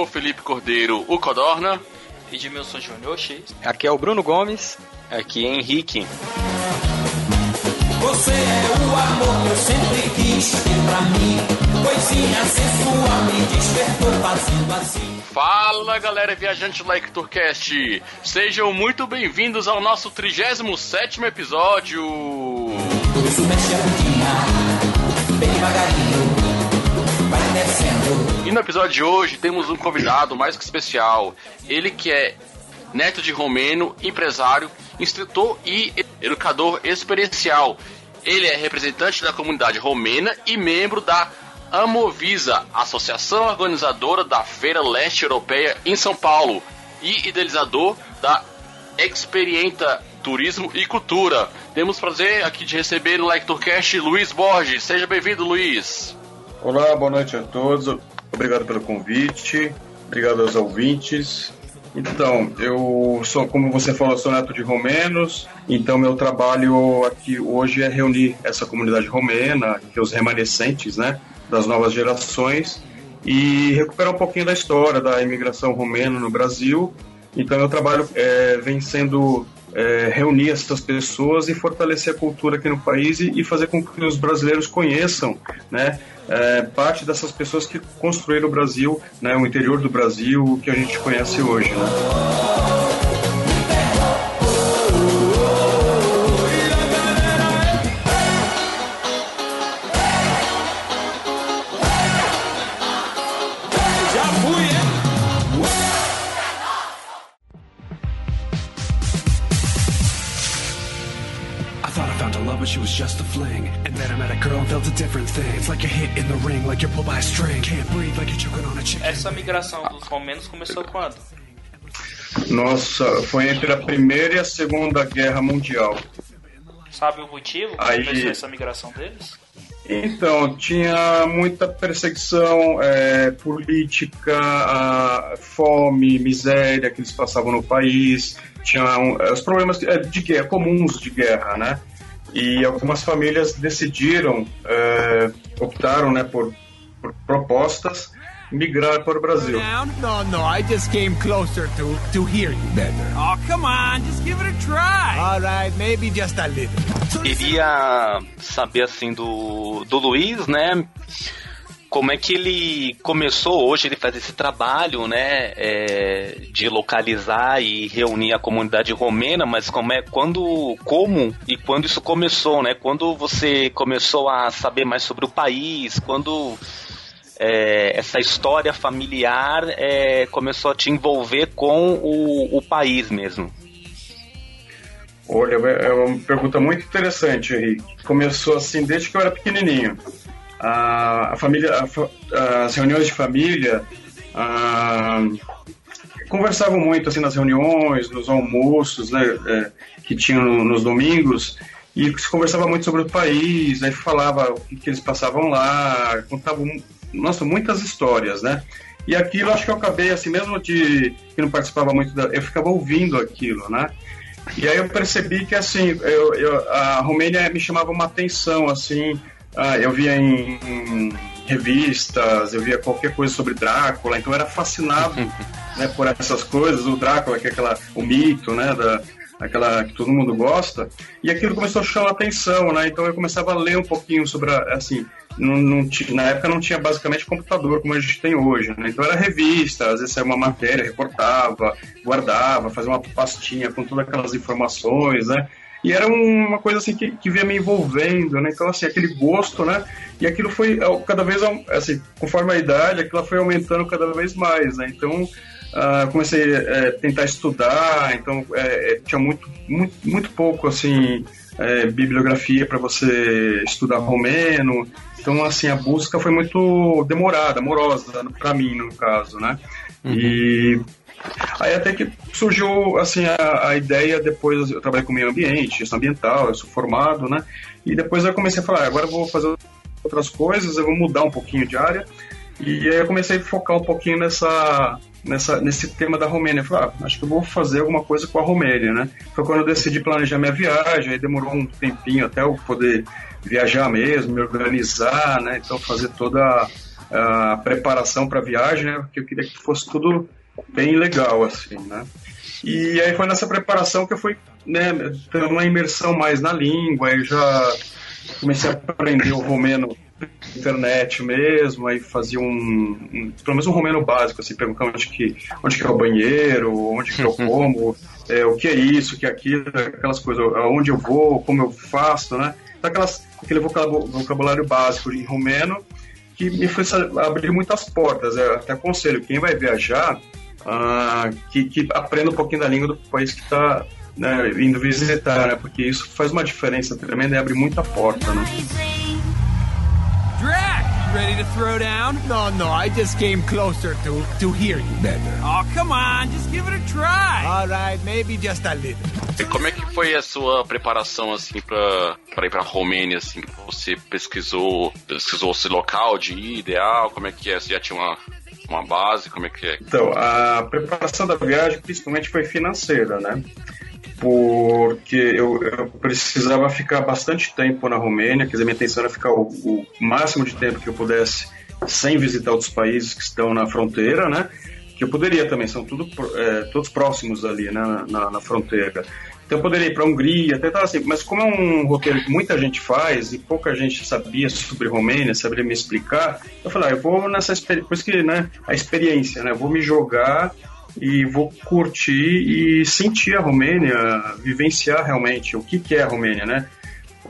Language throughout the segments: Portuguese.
Sou o Felipe Cordeiro, o Codorna. Edmilson Júnior X. Aqui é o Bruno Gomes. Aqui é Henrique. Você é o amor que eu sempre quis ter pra mim. Coisinha sensual me despertou fazendo assim. Fala galera viajante Like Tourcast, sejam muito bem-vindos ao nosso 37 episódio. Por isso mexe a bem devagarinho. E no episódio de hoje temos um convidado mais que especial. Ele que é neto de romeno, empresário, instrutor e educador experiencial. Ele é representante da comunidade romena e membro da Amovisa, associação organizadora da Feira Leste Europeia em São Paulo, e idealizador da Experienta Turismo e Cultura. Temos prazer aqui de receber no Like Tourcast Luiz Borges. Seja bem-vindo, Luiz. Olá, boa noite a todos. Obrigado pelo convite. Obrigado aos ouvintes. Então, eu sou, como você falou, sou neto de romenos. Então, meu trabalho aqui hoje é reunir essa comunidade romena, é os remanescentes, né, das novas gerações, e recuperar um pouquinho da história da imigração romena no Brasil. Então, meu trabalho é, vem sendo é, reunir essas pessoas e fortalecer a cultura aqui no país e, e fazer com que os brasileiros conheçam, né, é, parte dessas pessoas que construíram o Brasil, né, o interior do Brasil, o que a gente conhece hoje. Né? Fling. And then I met a girl and felt a different thing. It's like a hit in the ring, like you're pulled by a string. Can't breathe, like you're choking on a chicken. Essa migração dos romenos começou quando? Nossa, foi entre a Primeira e a Segunda Guerra Mundial. Sabe o motivo que Aí- começou essa migração deles? Então, tinha muita perseguição é, política, a fome, miséria que eles passavam no país, tinha um, os problemas é, de guerra, comuns de guerra, né? E algumas famílias decidiram, é, optaram né, por, por propostas, migrar para o Brasil. No, no, I just came closer to to hear you better. Oh, come on, just give it a try. All right, maybe just a little. Queria saber assim do, do Luiz, né? Como é que ele começou hoje ele faz esse trabalho, né, é, de localizar e reunir a comunidade romena, mas como é quando, como e quando isso começou, né? Quando você começou a saber mais sobre o país, quando é, essa história familiar é, começou a te envolver com o, o país mesmo. Olha, é uma pergunta muito interessante, Henrique. Começou assim desde que eu era pequenininho. A, a família, a as reuniões de família ah, conversavam muito assim nas reuniões, nos almoços, né, é, que tinham no- nos domingos. E se conversava muito sobre o país, né, falava o que, que eles passavam lá, contavam, nossa, muitas histórias, né? E aquilo, acho que eu acabei, assim, mesmo de que não participava muito, da, eu ficava ouvindo aquilo, né? E aí eu percebi que, assim, eu, eu- a Romênia me chamava uma atenção, assim, ah, eu via em, em revistas, eu via qualquer coisa sobre Drácula, então eu era fascinado né, por essas coisas, o Drácula, que é aquela, o mito, né, da, aquela que todo mundo gosta, e aquilo começou a chamar atenção, né, então eu começava a ler um pouquinho sobre, a, assim, não, não ti- na época não tinha basicamente computador como a gente tem hoje, né? então era revista, às vezes saía uma matéria, recortava, guardava, fazia uma pastinha com todas aquelas informações, né? E era uma coisa assim que, que vinha me envolvendo, né? Então, assim, aquele gosto, né? E aquilo foi cada vez, assim, conforme a idade, aquilo foi aumentando cada vez mais, né? Então, uh, comecei a é, tentar estudar, então é, tinha muito, muito, muito pouco, assim, é, bibliografia para você estudar romeno. Então, assim, a busca foi muito demorada, amorosa, para mim, no caso, né? Uhum. E aí até que surgiu, assim, a, a, ideia, depois eu trabalhei com meio ambiente, gestão ambiental, eu sou formado, né? E depois eu comecei a falar, ah, agora eu vou fazer outras coisas, eu vou mudar um pouquinho de área. E aí eu comecei a focar um pouquinho nessa, nessa, nesse tema da Romênia. Eu falei, ah, acho que eu vou fazer alguma coisa com a Romênia, né? Foi quando eu decidi planejar minha viagem, aí demorou um tempinho até eu poder viajar mesmo, me organizar, né? Então fazer toda a, a preparação para a viagem, né? Porque eu queria que fosse tudo bem legal, assim, né? E aí foi nessa preparação que eu fui, né, tendo uma imersão mais na língua, aí já comecei a aprender o romeno internet mesmo, aí fazia um, um, pelo menos um romeno básico, assim, perguntando onde que, onde que é o banheiro, onde que eu como, é, o que é isso, o que é aquilo, aquelas coisas, aonde eu vou, como eu faço, né? Então, aquelas, aquele vocabulário básico em romeno que me fez abrir muitas portas. Eu até aconselho, quem vai viajar, uh, que, que aprenda um pouquinho da língua do país que está né, indo visitar, né? Porque isso faz uma diferença tremenda e abre muita porta, né? Ready to throw down? No, no, I just came closer to, to hear you better. Oh, come on, just give it a try. All right, maybe just a little. E como é que foi a sua preparação, assim, pra, pra ir pra Romênia, assim? Você pesquisou, pesquisou esse local de ir, ideal? Como é que é? Você já tinha uma, uma base? Como é que é? Então, a preparação da viagem principalmente foi financeira, né? porque eu, eu, precisava ficar bastante tempo na Romênia, quer dizer, minha intenção era ficar o, o, máximo de tempo que eu pudesse sem visitar outros países que estão na fronteira, né? Que eu poderia também, são tudo, é, todos próximos ali, né, na, na fronteira. Então eu poderia ir para a Hungria, até assim, mas como é um roteiro que muita gente faz e pouca gente sabia sobre Romênia, sabia me explicar, eu falei, ah, eu vou nessa experiência, por isso que, né, a experiência, né, eu vou me jogar e vou curtir e sentir a Romênia, vivenciar realmente o que, que é a Romênia, né?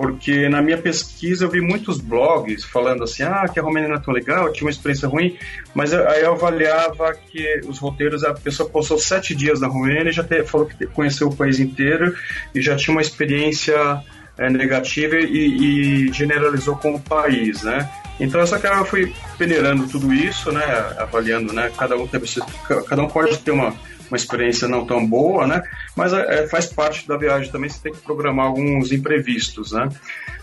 Porque na minha pesquisa eu vi muitos blogs falando assim, ah, que a Romênia não é tão legal, tinha uma experiência ruim, mas aí eu avaliava que os roteiros, a pessoa passou sete dias na Romênia e já te, falou que conheceu o país inteiro e já tinha uma experiência é, negativa e, e generalizou com o país, né? Então essa cara fui peneirando tudo isso, né, avaliando, né, cada um cada um pode ter uma, uma experiência não tão boa, né, mas é, faz parte da viagem também, você tem que programar alguns imprevistos, né.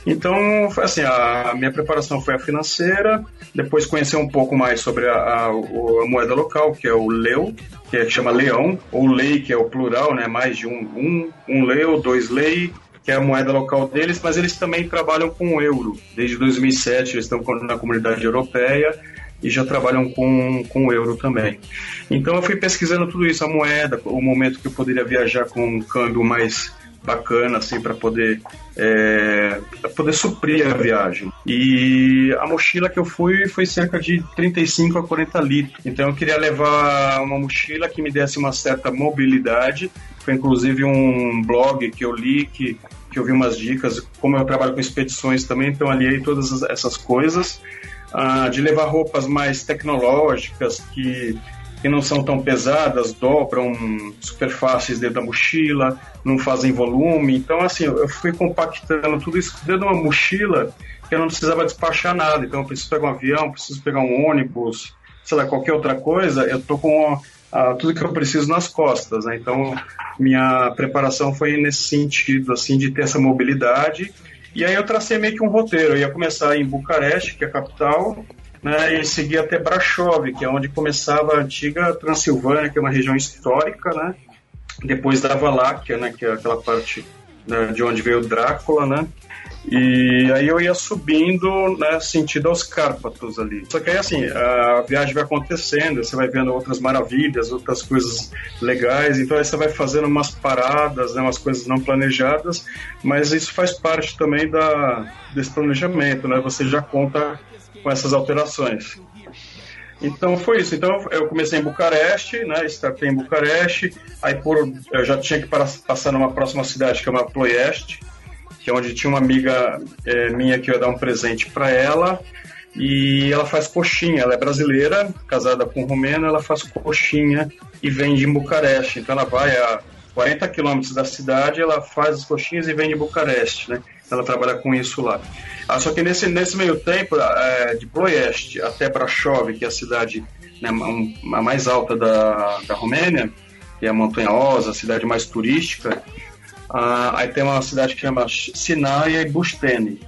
Então, assim, a minha preparação foi a financeira, depois conhecer um pouco mais sobre a, a, a moeda local, que é o leu, que, é, chama leão, ou lei, que é o plural, né, mais de um, um, um leu, dois lei, que é a moeda local deles, mas eles também trabalham com o euro. Desde 2007 eles estão na comunidade europeia e já trabalham com, com o euro também. Então eu fui pesquisando tudo isso, a moeda, o momento que eu poderia viajar com um câmbio mais bacana assim para poder é, poder suprir a viagem. E a mochila que eu fui foi cerca de 35 a 40 litros. Então eu queria levar uma mochila que me desse uma certa mobilidade. Foi inclusive um blog que eu li que que eu vi umas dicas, como eu trabalho com expedições também, então aliei todas essas coisas, ah, de levar roupas mais tecnológicas, que, que não são tão pesadas, dobram super fáceis dentro da mochila, não fazem volume, então assim, eu fui compactando tudo isso dentro de uma mochila que eu não precisava despachar nada, então eu preciso pegar um avião, preciso pegar um ônibus, sei lá, qualquer outra coisa, eu tô com uh, tudo que eu preciso nas costas. Né? Então, minha preparação foi nesse sentido, assim, de ter essa mobilidade. E aí eu tracei meio que um roteiro. Eu ia começar em Bucareste, que é a capital, né, e seguir até Brasov, que é onde começava a antiga Transilvânia, que é uma região histórica, né? Depois da Valáquia, né, que é aquela parte né, de onde veio Drácula, né? E aí eu ia subindo, né, sentido aos Cárpatos ali. Só que aí, assim, a viagem vai acontecendo, você vai vendo outras maravilhas, outras coisas legais, então aí você vai fazendo umas paradas, né, umas coisas não planejadas, mas isso faz parte também da, desse planejamento, né? Você já conta com essas alterações. Então foi isso. Então eu comecei em Bucareste, né? Startei em Bucareste. Aí por, eu já tinha que passar numa próxima cidade que é uma Ploieste, que é onde tinha uma amiga é, minha que eu ia dar um presente para ela. E ela faz coxinha. Ela é brasileira, casada com um romeno. Ela faz coxinha e vende em Bucareste. Então ela vai a 40 quilômetros da cidade, ela faz as coxinhas e vende em Bucareste, né? Ela trabalha com isso lá. Ah, só que nesse, nesse meio tempo, é, de Ploieste até Brasov, que é a cidade né, a mais alta da, da Romênia, que é montanhosa, a cidade mais turística, ah, aí tem uma cidade que chama Sinaia e Bustene.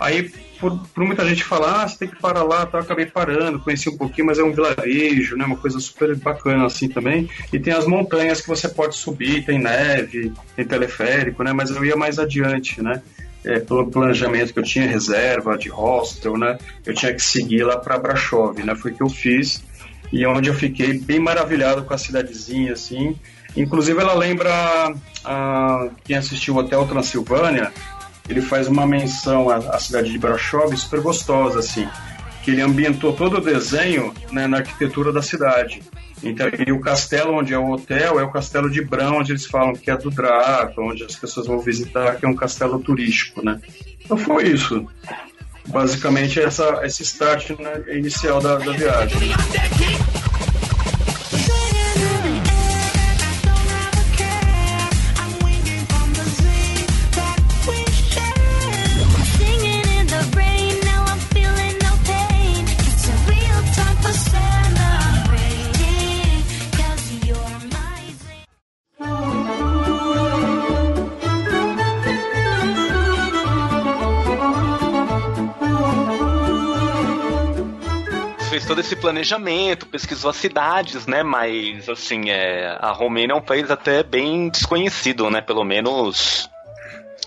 Aí, por, por, muita gente falar, ah, você tem que parar lá, tá? eu acabei parando, conheci um pouquinho, mas é um vilarejo, né? Uma coisa super bacana assim também. E tem as montanhas que você pode subir, tem neve, tem teleférico, né? Mas eu ia mais adiante, né? é, pelo planejamento que eu tinha, reserva de hostel, né? Eu tinha que seguir lá para Brasov, né? Foi o que eu fiz e onde eu fiquei bem maravilhado com a cidadezinha, assim. Inclusive ela lembra a, quem assistiu o Hotel Transilvânia, ele faz uma menção à, à cidade de Brasov super gostosa, assim, que ele ambientou todo o desenho né, na arquitetura da cidade. Então, e o castelo onde é o hotel é o castelo de Brão, onde eles falam que é do Draco, onde as pessoas vão visitar, que é um castelo turístico, né? Então foi isso. Basicamente essa, esse start né, inicial da, da viagem. Esse planejamento, pesquisou as cidades, né? Mas, assim, é, a Romênia é um país até bem desconhecido, né? Pelo menos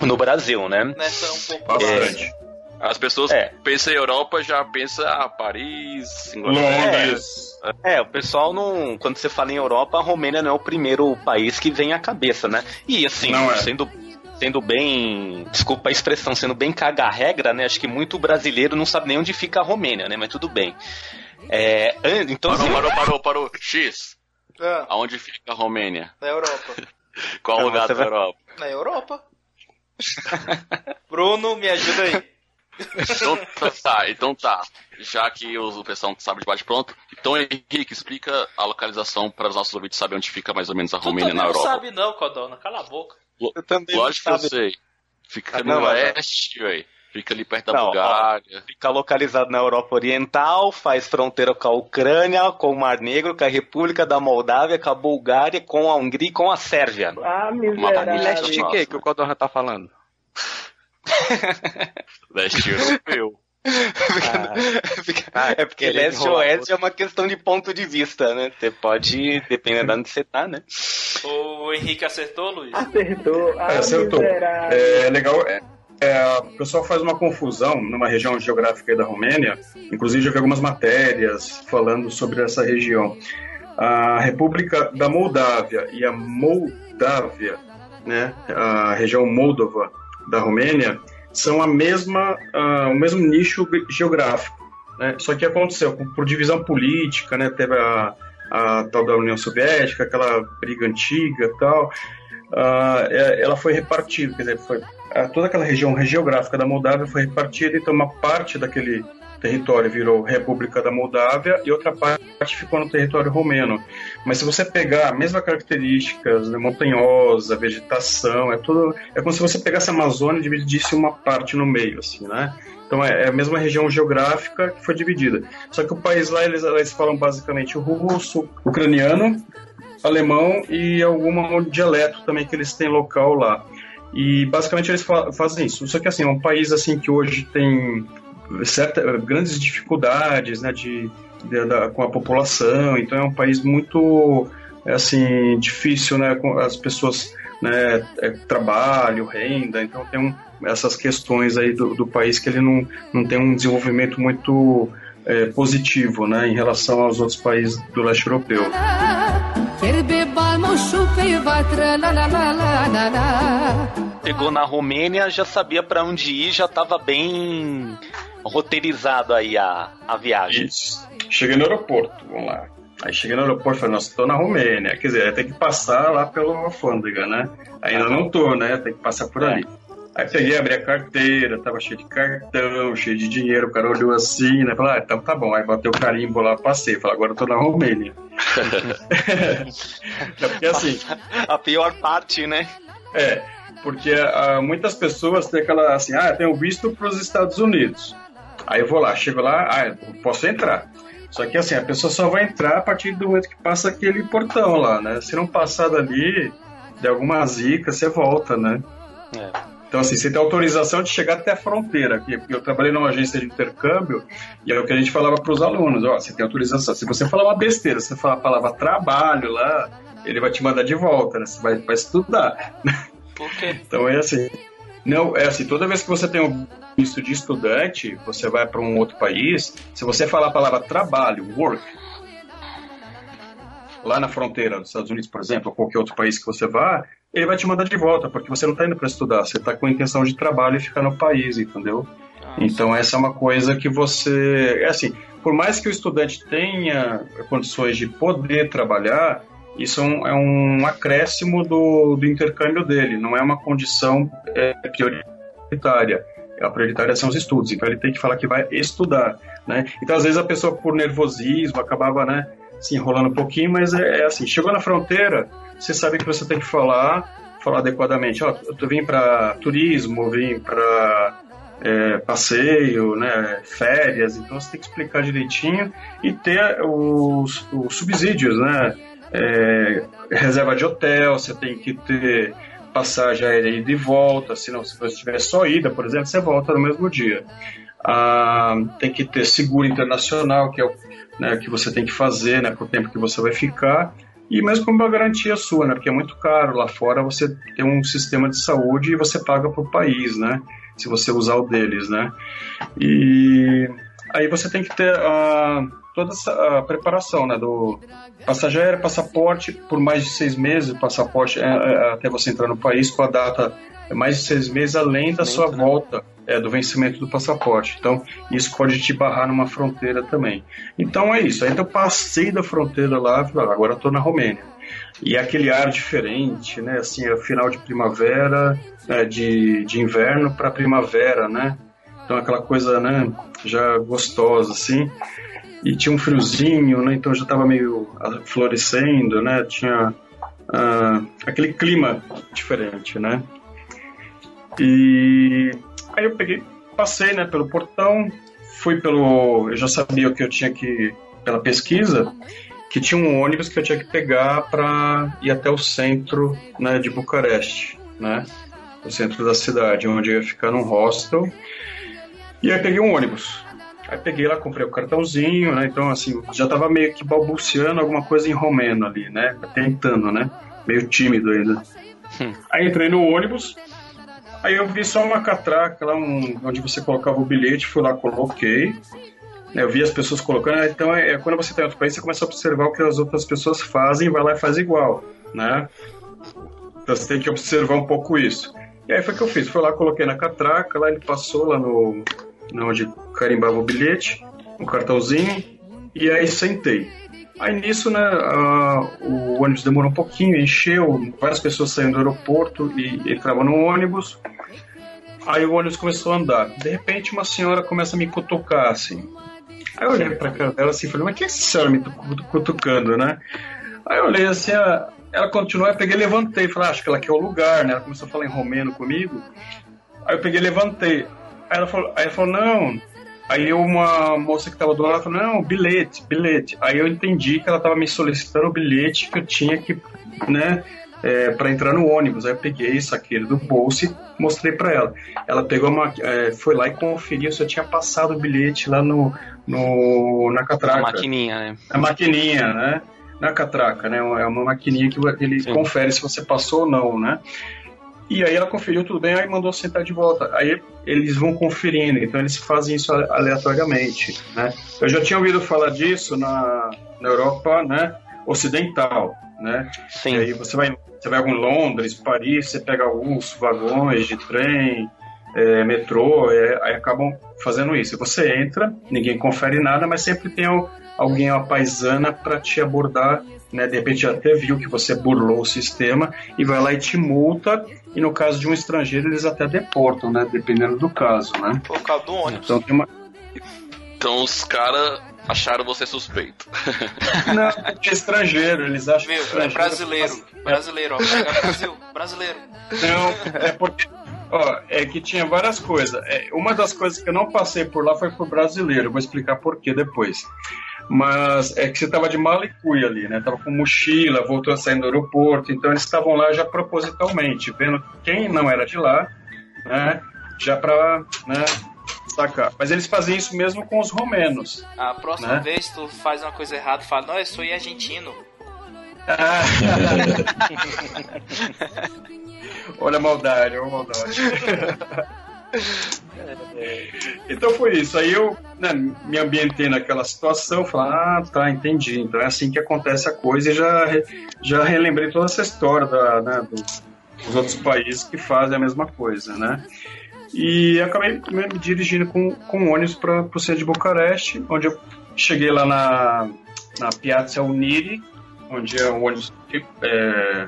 no Brasil, né? Nessa um pouco bastante. É, as pessoas é. pensam em Europa, já pensam, ah, Paris, Londres. É, é, o pessoal não. Quando você fala em Europa, a Romênia não é o primeiro país que vem à cabeça, né? E assim, é. sendo sendo bem, desculpa a expressão, sendo bem caga-regra, né? Acho que muito brasileiro não sabe nem onde fica a Romênia, né? Mas tudo bem. É, então, parou, assim, parou, parou, parou. X. É. Aonde fica a Romênia? Na Europa. Qual não, lugar da vai... Europa? Na Europa. Bruno, me ajuda aí. Então tá, então tá. Já que o pessoal sabe de bate pronto, então Henrique, explica a localização para os nossos ouvintes saberem onde fica mais ou menos a Romênia na Europa. não sabe não, Codona, cala a boca. Eu também Lógico que eu sei. Fica no não, oeste, velho. Fica ali perto da não, Bulgária. Ó, fica localizado na Europa Oriental, faz fronteira com a Ucrânia, com o Mar Negro, com a República da Moldávia, com a Bulgária, com a Hungria e com a Sérvia. Ah, miserável. Leste de quê que o Codorna tá falando? Leste europeu. Ah, é porque leste ou oeste é uma questão de ponto de vista, né? Você pode, dependendo de onde você tá, né? O Henrique acertou, Luiz? Acertou. Ah, acertou. É legal. É, é, o pessoal faz uma confusão numa região geográfica da Romênia. Inclusive, já vi algumas matérias falando sobre essa região. A República da Moldávia e a Moldávia, né? A região Moldova da Romênia são a mesma, uh, o mesmo nicho geográfico. Né? Só que aconteceu por divisão política, né? teve a, a tal da União Soviética, aquela briga antiga tal. Uh, ela foi repartida, quer dizer, foi, toda aquela região geográfica da Moldávia foi repartida, então uma parte daquele território virou República da Moldávia e outra parte ficou no território romeno. Mas se você pegar a mesma características, né, montanhosa, vegetação, é tudo é como se você pegasse a Amazônia e dividisse uma parte no meio, assim, né? Então é, é a mesma região geográfica que foi dividida. Só que o país lá eles, eles falam basicamente o russo, ucraniano, alemão e algum dialeto também que eles têm local lá. E basicamente eles fa fazem isso. Só que assim, é um país assim que hoje tem certa, grandes dificuldades né, de, de, da, com a população, então é um país muito assim difícil, né, com as pessoas né, é, trabalho, renda, então tem um, essas questões aí do, do, país que ele não, não tem um desenvolvimento muito é, positivo né, em relação aos outros países do leste europeu. Chegou na Romênia, já sabia para onde ir, já estava bem roteirizado aí a, a viagem. Isso. Cheguei no aeroporto, vamos lá. Aí cheguei no aeroporto e falei, nossa, tô na Romênia. Quer dizer, tem que passar lá pelo alfândega, né? Ainda não tô, né? Tem que passar por ali. Aí peguei, abri a carteira, tava cheio de cartão, cheio de dinheiro, o cara olhou assim, né? Falei, ah, então tá bom. Aí botei o carimbo lá, passei. Falei, agora eu tô na Romênia. é porque assim. A pior parte, né? É, porque ah, muitas pessoas têm aquela assim, ah, eu tenho visto para os Estados Unidos. Aí eu vou lá, chego lá, ah, posso entrar. Só que assim, a pessoa só vai entrar a partir do momento que passa aquele portão lá, né? Se não passar dali, de alguma zica, você volta, né? É. Então, assim, você tem autorização de chegar até a fronteira. Porque eu trabalhei numa agência de intercâmbio e é o que a gente falava para os alunos: ó, você tem autorização. Se você falar uma besteira, se você falar a palavra trabalho lá, ele vai te mandar de volta, né? Você vai, vai estudar. Por quê? Então é assim. Não, é assim, toda vez que você tem um visto de estudante, você vai para um outro país, se você falar a palavra trabalho, work, lá na fronteira dos Estados Unidos, por exemplo, ou qualquer outro país que você vá, ele vai te mandar de volta, porque você não está indo para estudar, você está com a intenção de trabalho e ficar no país, entendeu? Então essa é uma coisa que você, é assim, por mais que o estudante tenha condições de poder trabalhar, isso é um, é um acréscimo do, do intercâmbio dele, não é uma condição é, prioritária. A prioritária são os estudos, então ele tem que falar que vai estudar, né? Então às vezes a pessoa por nervosismo acabava, né, se enrolando um pouquinho, mas é, é assim, chegou na fronteira, você sabe que você tem que falar, falar adequadamente. Ó, eu vim para turismo, vim para é, passeio, né, férias, então você tem que explicar direitinho e ter os, os subsídios, né? É, reserva de hotel, você tem que ter passagem aérea ida e volta, senão se você tiver só ida, por exemplo, você volta no mesmo dia. Ah, tem que ter seguro internacional, que é o né, que você tem que fazer né, por tempo que você vai ficar, e mesmo com uma garantia sua, né, porque é muito caro. Lá fora você tem um sistema de saúde e você paga para o país, né, se você usar o deles, né, e aí você tem que ter uh, toda essa uh, preparação, né, do passageiro, passaporte, por mais de seis meses, passaporte é, é, até você entrar no país com a data é mais de seis meses além da sua volta é, do vencimento do passaporte. Então, isso pode te barrar numa fronteira também. Então é isso. Aí então, passei da fronteira lá, ah, agora estou na Romênia. E aquele ar diferente, né? Assim, é final de primavera, é, de, de inverno para primavera, né? Então aquela coisa, né? Já gostosa, assim. E tinha um friozinho, né? Então já estava meio florescendo, né? Tinha uh, aquele clima diferente, né? E aí eu peguei, passei, né, pelo portão, fui pelo, eu já sabia o que eu tinha que pela pesquisa, que tinha um ônibus que eu tinha que pegar para ir até o centro, né, de Bucareste, né, o centro da cidade, onde eu ia ficar num hostel. E aí peguei um ônibus. Aí peguei lá, comprei o cartãozinho, né? Então, assim, já tava meio que balbuciando alguma coisa em romeno ali, né? Tentando, né? Meio tímido ainda. Hum. Aí entrei no ônibus, Aí eu vi só uma catraca lá, um, onde você colocava o bilhete, fui lá, coloquei. Eu vi as pessoas colocando, então é, é quando você está em outro país, você começa a observar o que as outras pessoas fazem vai lá e faz igual, né? Então você tem que observar um pouco isso. E aí foi o que eu fiz, fui lá, coloquei na catraca, lá ele passou lá no, no onde carimbava o bilhete, um cartãozinho, e aí sentei. Aí nisso, né, a, o ônibus demorou um pouquinho, encheu, várias pessoas saindo do aeroporto e entravam no ônibus. Aí o ônibus começou a andar. De repente, uma senhora começa a me cutucar, assim. Aí eu olhei pra cara dela assim e falei, mas que é essa senhora me cutucando, né? Aí eu olhei assim, ela continuou, eu peguei levantei, falei, ah, acho que ela quer o lugar, né? Ela começou a falar em romeno comigo. Aí eu peguei levantei. Aí ela falou, aí ela falou não. Aí uma moça que tava do lado falou, não, bilhete, bilhete. Aí eu entendi que ela tava me solicitando o bilhete que eu tinha que, né, é, para entrar no ônibus. Aí eu peguei, saquei ele do bolso e mostrei para ela. Ela pegou uma, é, foi lá e conferiu se eu tinha passado o bilhete lá no, no na catraca. A maquininha, né? A maquininha, né? Na catraca, né? É uma maquininha que ele Sim. confere se você passou ou não, né? E aí ela conferiu tudo bem, aí mandou sentar de volta. Aí eles vão conferindo, então eles fazem isso aleatoriamente, né? Eu já tinha ouvido falar disso na, na Europa, né? Ocidental, né? Sim. E aí você vai, você vai em Londres, Paris, você pega alguns vagões de trem, é, metrô, é, aí acabam fazendo isso. Você entra, ninguém confere nada, mas sempre tem al- alguém, uma paisana, para te abordar. Né? De repente até viu que você burlou o sistema e vai lá e te multa. E no caso de um estrangeiro, eles até deportam, né? Dependendo do caso, né? Por causa do ônibus. Então tem uma. Então os caras acharam você suspeito. Não, é estrangeiro, eles acham Meu, que é brasileiro. Brasileiro, ó. É Brasil, brasileiro. Não, é porque. Ó, é que tinha várias coisas. É, uma das coisas que eu não passei por lá foi pro brasileiro. Eu Vou explicar por quê depois. Mas é que você tava de mala e cuia ali, né? Tava com mochila, voltou a sair do aeroporto. Então eles estavam lá já propositalmente, vendo quem não era de lá, né? Já pra, né? Mas eles faziam isso mesmo com os romenos. A próxima Né? vez tu faz uma coisa errada, fala, não, eu sou argentino. Olha a maldade, olha a maldade. Então foi isso. Aí eu né, me ambientei naquela situação, falei, ah, tá, entendi. Então é assim que acontece a coisa e já, já relembrei toda essa história da, né, do- dos outros países que fazem a mesma coisa, né? E acabei me dirigindo com, com ônibus para o centro de Bucareste, onde eu cheguei lá na, na Piazza Uniri, onde é o ônibus é,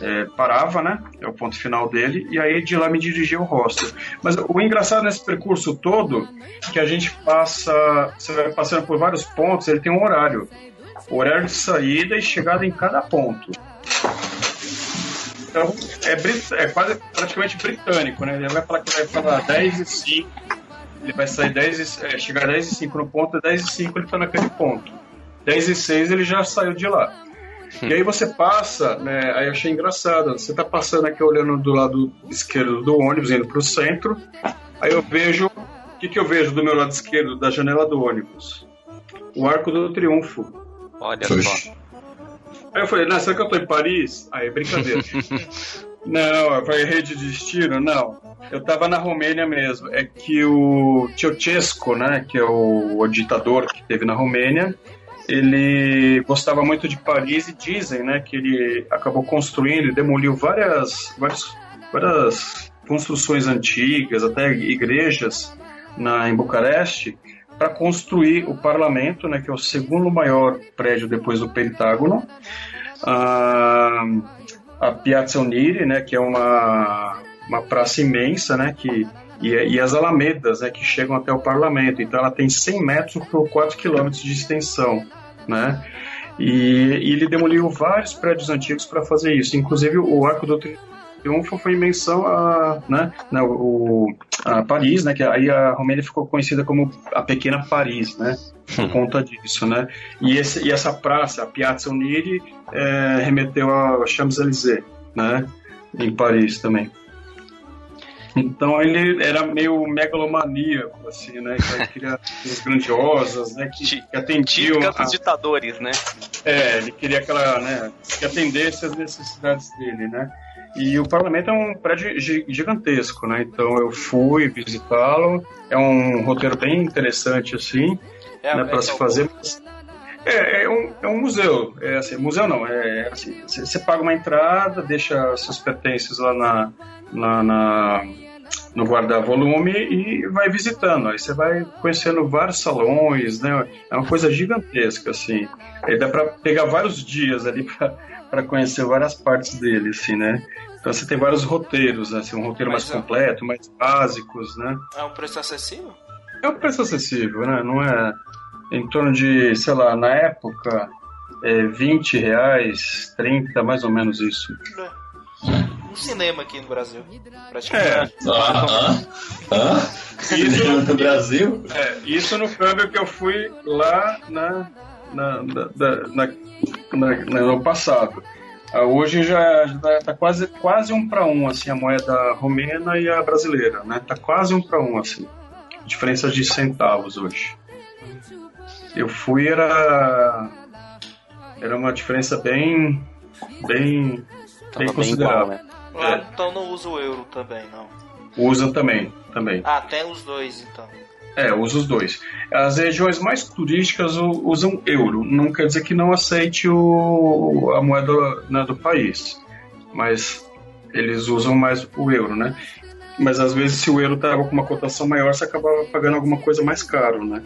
é, parava, né? É o ponto final dele, e aí de lá me dirigi ao hostel. Mas o engraçado nesse percurso todo, que a gente passa, você vai passando por vários pontos, ele tem um horário. Horário de saída e chegada em cada ponto. Então, é, brit- é quase praticamente britânico, né? Ele vai falar que vai falar 10 e 5, ele vai sair 10 e, é, chegar 10 e 5 no ponto, 10 e 5 ele tá naquele ponto. 10 e 6 ele já saiu de lá. E aí você passa, né? Aí eu achei engraçado. Você tá passando aqui olhando do lado esquerdo do ônibus, indo pro centro. Aí eu vejo. O que, que eu vejo do meu lado esquerdo da janela do ônibus? O Arco do Triunfo. Olha só. Aí eu falei, não, será que eu tô em Paris? Aí, brincadeira. não, foi rede de destino? Não. Eu tava na Romênia mesmo. É que o Ceausescu, né, que é o, o ditador que teve na Romênia, ele gostava muito de Paris e dizem, né, que ele acabou construindo e demoliu várias, várias, várias construções antigas, até igrejas na, em Bucareste, para construir o parlamento, né, que é o segundo maior prédio depois do Pentágono, a, a Piazza Uniri, né, que é uma, uma praça imensa, né, que e, e as alamedas, né, que chegam até o parlamento. Então ela tem 100 metros por 4 quilômetros de extensão, né? E, e ele demoliu vários prédios antigos para fazer isso, inclusive o Arco do Triunfo foi em menção a, né, né, o, a Paris, né, que aí a Romênia ficou conhecida como a pequena Paris, né, por conta disso, né. E, esse, e essa praça, a Piazza Uniri, é, remeteu a Champs-Élysées, né, em Paris também. Então ele era meio megalomaníaco, assim, né? Que ele queria coisas grandiosas, né? Que, que atendiam. A- ditadores, né? é, ele queria aquela, né, que atendesse às necessidades dele, né? E o parlamento é um prédio gi- gigantesco, né? Então eu fui visitá-lo. É um roteiro bem interessante, assim, É né, aberto para se fazer. É, é, um, é um museu. É assim, museu não, é assim, você você paga uma entrada, deixa seus pertences lá na, na, na- no guarda-volume e vai visitando. Aí você vai conhecendo vários salões, né? É uma coisa gigantesca, assim. Aí dá para pegar vários dias ali para conhecer várias partes dele, assim, né? Então você tem vários roteiros, né? assim, um roteiro Mas, mais ó. completo, mais básicos, né? É um preço acessível? É um preço acessível, né? Não é em torno de, sei lá, na época, é 20 reais, 30, mais ou menos isso. Um cinema aqui no Brasil. É, Praticamente. Ah, ah, ah. Isso- no Brasil? é, isso no câmbio que eu fui lá na, na, na- na- na- no passado. Ah, Hoje já está quase, quase um para um, assim, a moeda romena e a brasileira, né? Tá quase um para um, assim. Diferença de centavos hoje. Eu fui, era... Era uma diferença bem... Bem... Tava bem considerável. igual, né? Lá É. então não usa o euro também, não. Usam também, também. Ah, tem os dois então. É, usa os dois. As regiões mais turísticas usam euro. Não quer dizer que não aceite o, a moeda né, do país, mas eles usam mais o euro, né? mas às vezes se o euro tava com uma cotação maior, você acabava pagando alguma coisa mais caro, né?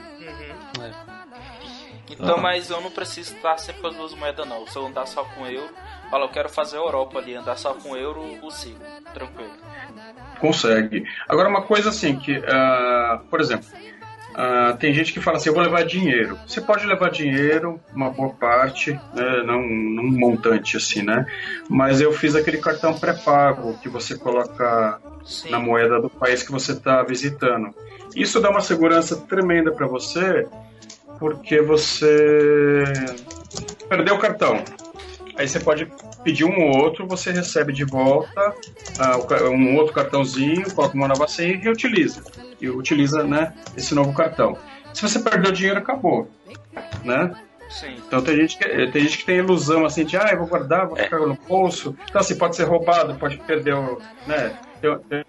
Então, Ah. mas eu não preciso estar sempre com as duas moedas, não. Se eu andar só com euro, fala, eu quero fazer a Europa ali, andar só com euro, eu consigo. Tranquilo. Consegue. Agora, uma coisa assim, que, ah, por exemplo, ah, tem gente que fala assim, eu vou levar dinheiro. Você pode levar dinheiro, uma boa parte, né, não num montante assim, né? Mas eu fiz aquele cartão pré-pago que você coloca na moeda do país que você está visitando. Isso dá uma segurança tremenda para você, porque você perdeu o cartão. Aí você pode pedir um ou outro, você recebe de volta ca- um outro cartãozinho, coloca uma nova senha e reutiliza. E utiliza né, esse novo cartão. Se você perdeu o dinheiro, acabou. Né? Sim. Então tem gente, que, tem gente que tem ilusão assim de, ah, eu vou guardar, vou ficar no bolso. Então assim, pode ser roubado, pode perder o. Né? Tem, tem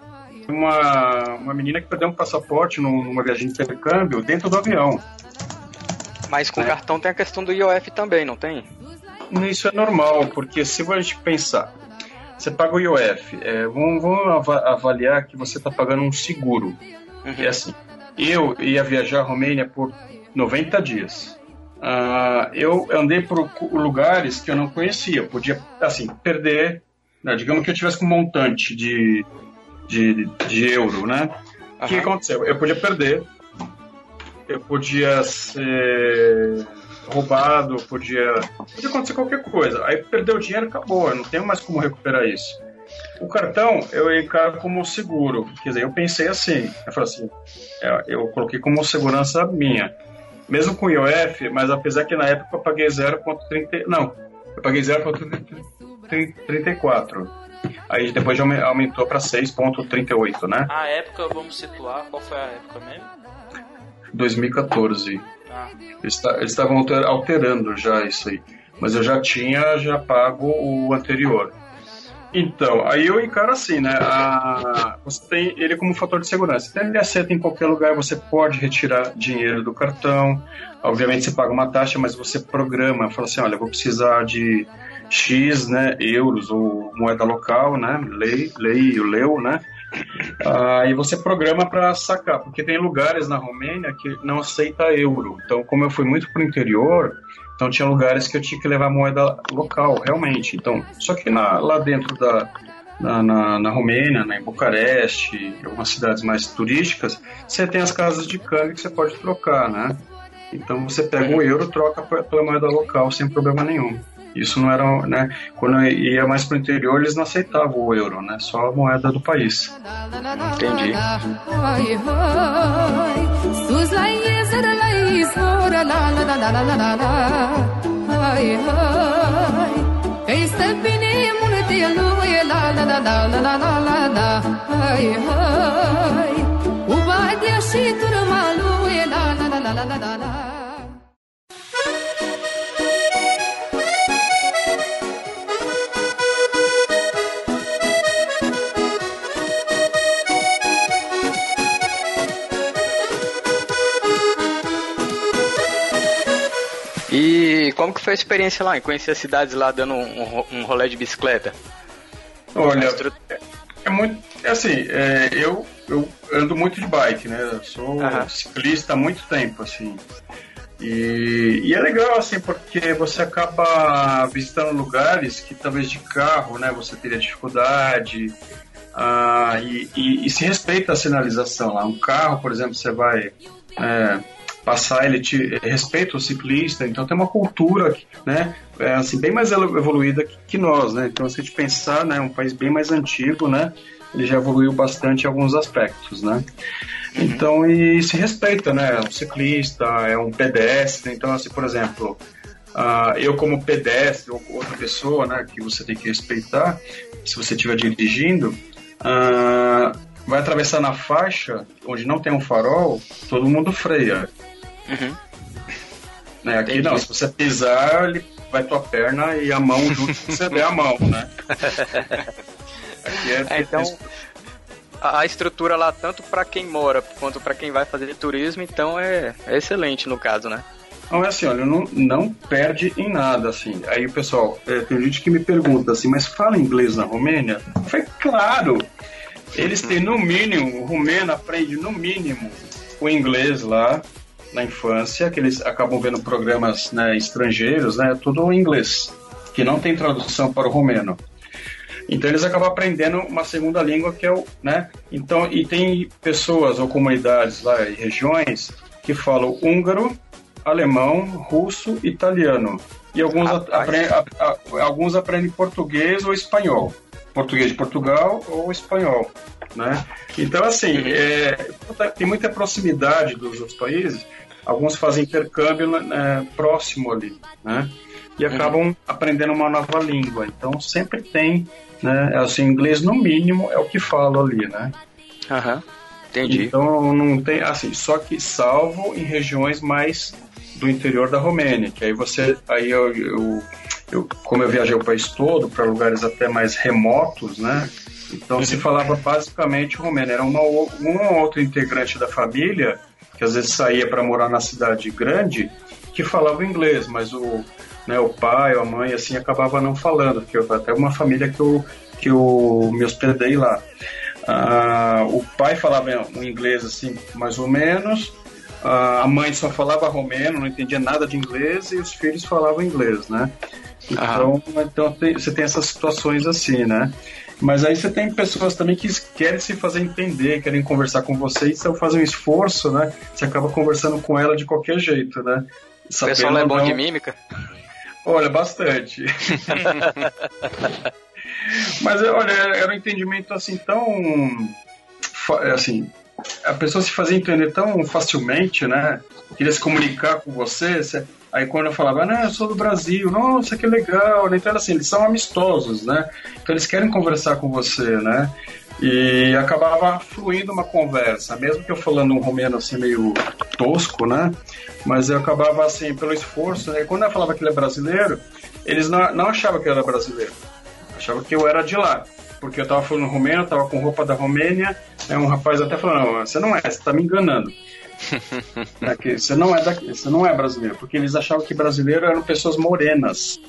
uma, uma menina que perdeu um passaporte num- numa viagem de intercâmbio dentro do avião. Mas com cartão tem a questão do IOF também, não tem? Isso é normal, porque se a gente pensar, você paga o IOF, é, vamos, vamos ava- avaliar que você está pagando um seguro. Que é assim, eu ia viajar à Romênia por 90 dias. Ah, eu andei por lugares que eu não conhecia, podia, assim, perder, né, digamos que eu tivesse com um montante de, de, de euro, né? O que aconteceu? Eu podia perder, eu podia ser roubado, podia, podia acontecer qualquer coisa. Aí perdeu o dinheiro, acabou, eu não tenho mais como recuperar isso. O cartão eu encaro como seguro, quer dizer, eu pensei assim, eu falei assim, é, eu coloquei como segurança minha, mesmo com IOF, mas apesar que na época eu paguei 0,30, não, eu paguei 0,34. Aí depois aumentou para 6,38, né? A época, vamos situar, qual foi a época mesmo? 2014. Ah, Eles ta- eles estavam alter- alterando já isso aí. Mas eu já tinha já pago o anterior. Então, aí eu encaro assim, né? A, você tem ele como fator de segurança. Então, ele aceita em qualquer lugar, você pode retirar dinheiro do cartão. Obviamente, você paga uma taxa, mas você programa. Fala assim: olha, eu vou precisar de X né, euros ou moeda local, né? Lei, lei, o leu, né? Aí você programa para sacar, porque tem lugares na Romênia que não aceita euro. Então, como eu fui muito pro interior, então tinha lugares que eu tinha que levar moeda local, realmente. Então, só que na- lá dentro da na, na, na Romênia, né, em Bucareste, em algumas cidades mais turísticas, você tem as casas de câmbio que você pode trocar, né? Então você pega o euro, troca pe- pela moeda local sem problema nenhum. Isso não era, né? Quando ia mais para o interior, eles não aceitavam o euro, né? Só a moeda do país. Entendi. وبعد E como que foi a experiência lá, em conhecer as cidades lá dando um, um rolê de bicicleta? Olha, é, é muito. É assim, é, eu, eu ando muito de bike, né? Eu sou ciclista há muito tempo, assim. E, e é legal, assim, porque você acaba visitando lugares que talvez de carro, né, você teria dificuldade. ah, e, e- e se respeita a sinalização lá. Um carro, por exemplo, você vai é, passar, ele te respeita o ciclista, então tem uma cultura, né, é, assim, bem mais evoluída que, nós, né? Então, se a gente pensar, né, um país bem mais antigo, né, ele já evoluiu bastante em alguns aspectos, né? Então, e se respeita, né? Um ciclista, é um pedestre. Então, assim, por exemplo, ah, eu como pedestre ou outra pessoa, né, que você tem que respeitar, se você estiver dirigindo, ah, vai atravessar na faixa onde não tem um farol, todo mundo freia. Né? Aqui não, se você pisar, ele vai tua perna e a mão junto com você der a mão, né? Aqui é, É, então, a, estrutura lá, tanto pra quem mora quanto pra quem vai fazer turismo, então é, é excelente no caso, né? Não, é assim, olha, não, não perde em nada, assim. Aí o pessoal, é, tem gente que me pergunta assim, mas fala inglês na Romênia? Eu falei, claro! Eles têm no mínimo, o rumeno aprende no mínimo o inglês lá na infância, que eles acabam vendo programas né, estrangeiros, né, tudo em inglês, que não tem tradução para o romeno. Então eles acabam aprendendo uma segunda língua que é o, né? Então e tem pessoas ou comunidades lá e regiões que falam húngaro, alemão, russo, italiano. E alguns, aprendem, a- a- alguns aprendem português ou espanhol. Português de Portugal ou espanhol. Né? Então, assim, é, tem muita proximidade dos outros países. Alguns fazem intercâmbio né, próximo ali, né? E acabam aprendendo uma nova língua. Então, sempre tem, né? Assim, inglês no mínimo é o que falo ali, né? Aham. Entendi. Então não tem assim, só que salvo em regiões mais do interior da Romênia, que aí você, aí eu, eu, eu- como eu viajei o país todo para lugares até mais remotos, né? Então se falava basicamente romeno. Era uma, um ou outro integrante da família que às vezes saía para morar na cidade grande que falava inglês, mas o né, o pai ou a mãe assim acabava não falando, porque eu, até uma família que eu que eu me hospedei lá. Ah, o pai falava um inglês assim, mais ou menos. Ah, a mãe só falava romeno, não entendia nada de inglês e os filhos falavam inglês, né? Então, então você tem essas situações assim, né? Mas aí você tem pessoas também que querem se fazer entender, querem conversar com você, e se eu fazer um esforço, né? Você acaba conversando com ela de qualquer jeito, né? O pessoal é bom não- de mímica? Olha, bastante. Mas olha, era um entendimento assim tão assim, a pessoa se fazia entender tão facilmente, né? Queria se comunicar com você- aí quando eu falava, não, eu sou do Brasil, nossa, que legal, né? então assim, eles são amistosos, né? Então eles querem conversar com você, né? E acabava fluindo uma conversa, mesmo que eu falando um romeno assim meio tosco, né? Mas eu acabava assim, pelo esforço, né? Quando eu falava que ele é brasileiro, eles não, não achavam que eu era brasileiro achava que eu era de lá. Porque eu tava falando romeno, tava com roupa da Romênia, aí um rapaz até falou, não, você não é, você tá me enganando. Que você não é daqui, você não é brasileiro, porque eles achavam que brasileiro eram pessoas morenas.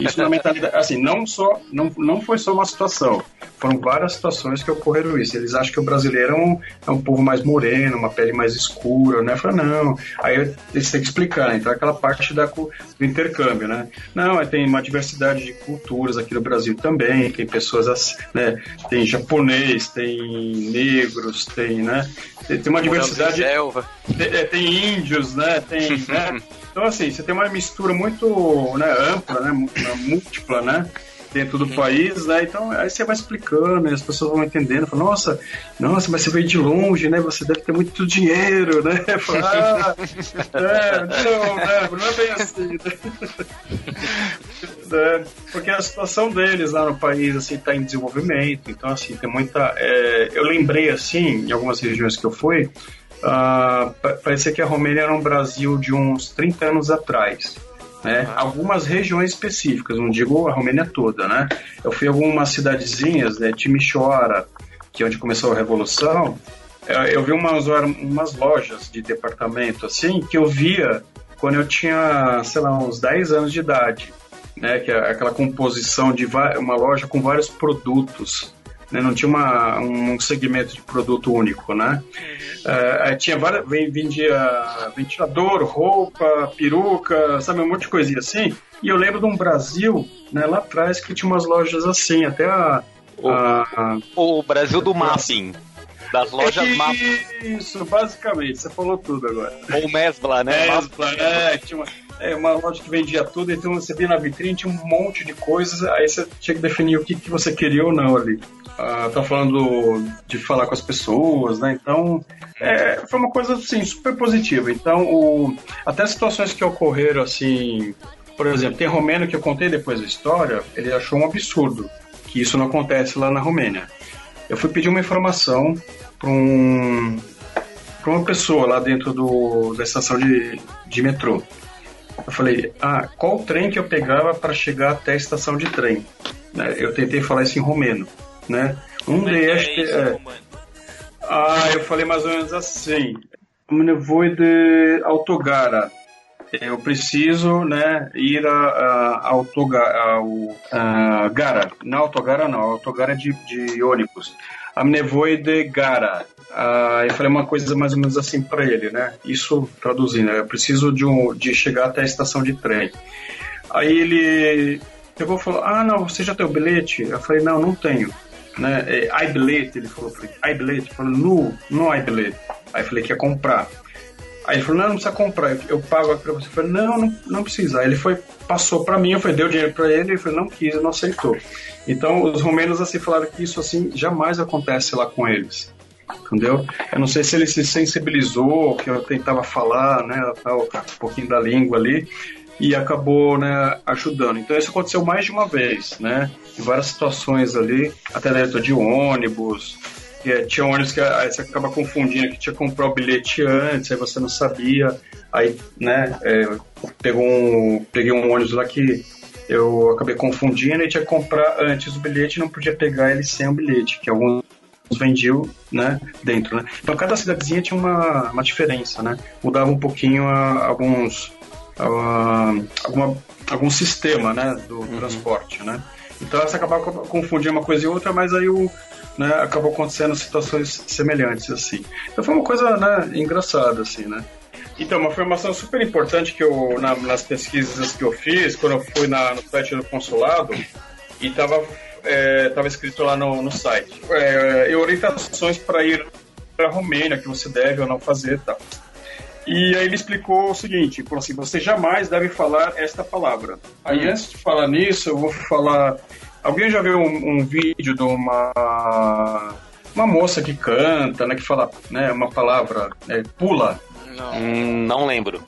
Isso na mentalidade, assim, não só, não, não foi só uma situação, foram várias situações que ocorreram isso. Eles acham que o brasileiro é um, é um povo mais moreno, uma pele mais escura, né? Fala, não. Aí eles têm que explicar, então aquela parte da, do intercâmbio, né? Não, tem uma diversidade de culturas aqui no Brasil também, tem pessoas assim, né? Tem japonês, tem negros, tem, né? Tem, tem uma diversidade. Tem, é, tem índios, né? Tem, né? Então, assim, você tem uma mistura muito né, ampla, né? Múltipla, né? Dentro do país, né? Então, aí você vai explicando e as pessoas vão entendendo. Falam, nossa, nossa, mas você veio de longe, né? Você deve ter muito dinheiro, né? Fala, ah, é, não, né? Não é bem assim, né? né? Porque a situação deles lá no país, assim, tá em desenvolvimento. Então, assim, tem muita... é, eu lembrei, assim, em algumas regiões que eu fui, ah, pa- parecia que a Romênia era um Brasil de uns 30 anos atrás. Né? Algumas regiões específicas, não digo a Romênia toda, né? Eu fui em algumas cidadezinhas, né? Timisoara, que é onde começou a Revolução, eh, eu vi umas, umas lojas de departamento, assim, que eu via quando eu tinha, sei lá, uns 10 anos de idade, né? Que é aquela composição de uma loja com vários produtos, né? Não tinha uma, um segmento de produto único, né? Eh, tinha várias, ven- vendia ventilador, roupa, peruca, sabe, um monte de coisinha assim. E eu lembro de um Brasil, né, lá atrás, que tinha umas lojas assim, até a. a- O Brasil do Mapping. Das lojas É Mapping. Isso, basicamente, você falou tudo agora. Ou Mesbla, né? Mesbla, é, tinha uma, é, uma loja que vendia tudo, então você via na vitrine, tinha um monte de coisas, aí você tinha que definir o que, que você queria ou não ali. Ah, tá falando de falar com as pessoas, né? Então, é, foi uma coisa, assim, super positiva. Então, o, até situações que ocorreram, assim, por exemplo, tem romeno que eu contei depois da história, ele achou um absurdo que isso não acontece lá na Romênia. Eu fui pedir uma informação para um, uma pessoa lá dentro do, da estação de, de metrô. Eu falei, ah, qual trem que eu pegava para chegar até a estação de trem? Né, Eu tentei falar isso em romeno, né? Um deles, acho que é, ah, eu falei mais ou menos assim. Me nevoi de Autogara. eu preciso, né, ir a, a, autoga, ao a Gara. Não autogara não, autogara é de, de ônibus. A Mnevoe de Gara. Ah, eu falei uma coisa mais ou menos assim para ele, né? Isso traduzindo, eu preciso de, um, de chegar até a estação de trem. Aí ele pegou e falou: Ah, não, você já tem o bilhete? Eu falei: Não, não tenho. Né? É, I ele falou: I bilhete? Eu falei: Não, não I bilhete. Aí eu falei que ia comprar. Aí ele falou: Não, não precisa comprar, eu pago aqui pra você. Eu falei: Não, não, não precisa. Aí ele foi, passou para mim, eu falei: Deu dinheiro para ele, ele falou: Não quis, não aceitou. Então os romenos assim falaram que isso assim jamais acontece lá com eles entendeu? Eu não sei se ele se sensibilizou, que eu tentava falar, né, tal, um pouquinho da língua ali, e acabou, né, ajudando. Então isso aconteceu mais de uma vez, né, em várias situações ali, até dentro de ônibus, é, tinha ônibus que aí você acaba confundindo que tinha que comprar o bilhete antes, aí você não sabia, aí, né, é, pegou um, peguei um ônibus lá que eu acabei confundindo e tinha que comprar antes o bilhete não podia pegar ele sem o bilhete, que alguns vendiam né, dentro. Né? Então cada cidadezinha tinha uma, uma diferença, né? Mudava um pouquinho a, alguns a, alguma, algum sistema né, do uhum. transporte, né? Então você acabava confundindo uma coisa e outra, mas aí o, né, acabou acontecendo situações semelhantes assim. Então foi uma coisa né, engraçada assim, né? Então, uma informação super importante que eu, na, nas pesquisas que eu fiz, quando eu fui na, no site do consulado, e estava é, escrito lá no, no site. É, orientações para ir para a Romênia, que você deve ou não fazer tal. E aí ele explicou o seguinte, falou assim, você jamais deve falar esta palavra. Aí hum. antes de falar nisso, eu vou falar... Alguém já viu um, um vídeo de uma uma moça que canta, né, que fala né, uma palavra, é, pula? Não. Hum, não lembro.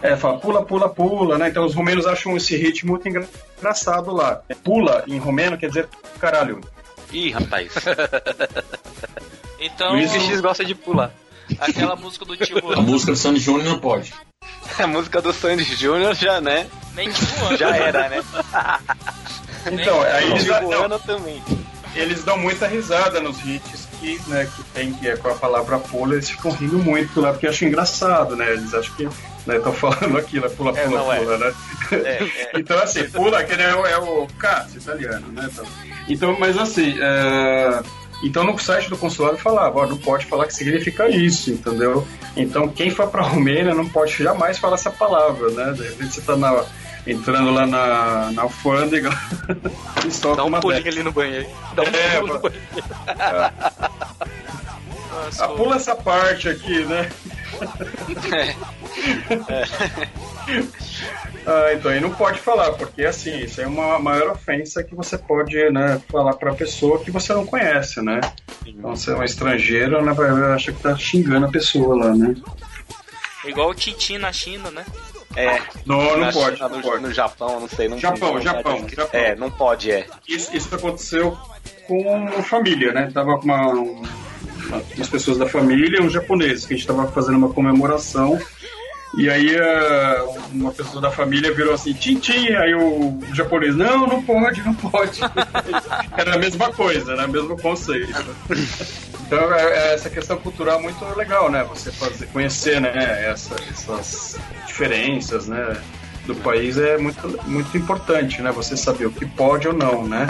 É, fala pula, pula, pula, né? Então os romenos acham esse ritmo muito engraçado lá. Pula em romeno quer dizer caralho. Ih, rapaz. então. O X gosta de pular. Aquela música do tio. A música do Sandy Júnior não pode. A música do Sandy Júnior já, né? Nem tipo Já era, né? então, aí eles, não, também. eles dão muita risada nos hits que, né, que tem que é com a palavra pula, eles ficam rindo muito lá, porque acham engraçado, né? Eles acham que né? Tô falando aqui, né? Pula, pula, é, pula, é. né? É, é. então, assim, pula, que é, o, é o Cássio italiano, né? Então, então mas assim, é... então no site do consulado falava, ó, não pode falar que significa isso, entendeu? Então quem for pra Romênia não pode jamais falar essa palavra, né? De repente você tá na, entrando lá na, na alfândega e só Dá um pulinho ali no banheiro. Dá um é, pulo no banheiro. É. Pula essa parte aqui, né? É. ah, então aí não pode falar, porque assim, isso é uma maior ofensa que você pode né, falar pra pessoa que você não conhece, né? Então você é um estrangeiro, né, acha que tá xingando a pessoa lá, né? Igual o Titi na China, né? É. Não, não pode, China, não no, pode. No Japão, não sei. Não Japão, sei, Japão, Japão. É, não pode, é. Isso, isso aconteceu com família, né? Tava com uma, umas pessoas da família uns japoneses, que a gente estava fazendo uma comemoração. E aí eh, uma pessoa da família virou assim, tintim, aí o japonês, não, não pode, não pode. Era a mesma coisa, né? Mesmo conceito. Então é, é, essa questão cultural é muito legal, né? Você fazer, conhecer né, essa, essas diferenças né, do país é muito, muito importante, né? Você saber o que pode ou não, né?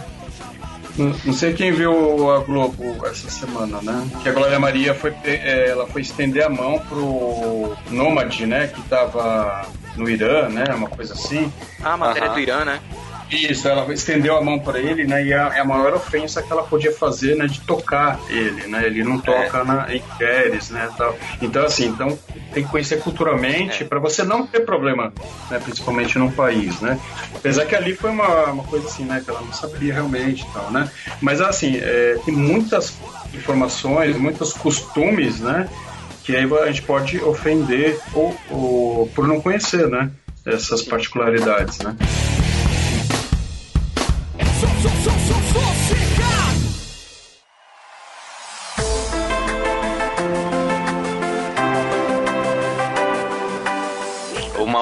Não, sei quem viu a Globo essa semana, né? Que a Glória Maria foi, é, ela foi estender a mão pro Nômade, né? Que tava no Irã, né? Uma coisa assim. Ah, a matéria do Irã, né? Isso, ela estendeu a mão para ele, né? E a, é a maior ofensa que ela podia fazer, né? De tocar ele, né? Ele não toca é. na, em mulheres, né? Tal. Então, assim, então tem que conhecer culturalmente é. para você não ter problema, né? Principalmente num país, né? Apesar que ali foi uma, uma coisa assim, né? Que ela não sabia realmente e tal, né? Mas, assim, é, tem muitas informações, muitos costumes, né? Que aí a gente pode ofender ou, ou por não conhecer, né? Essas particularidades, né?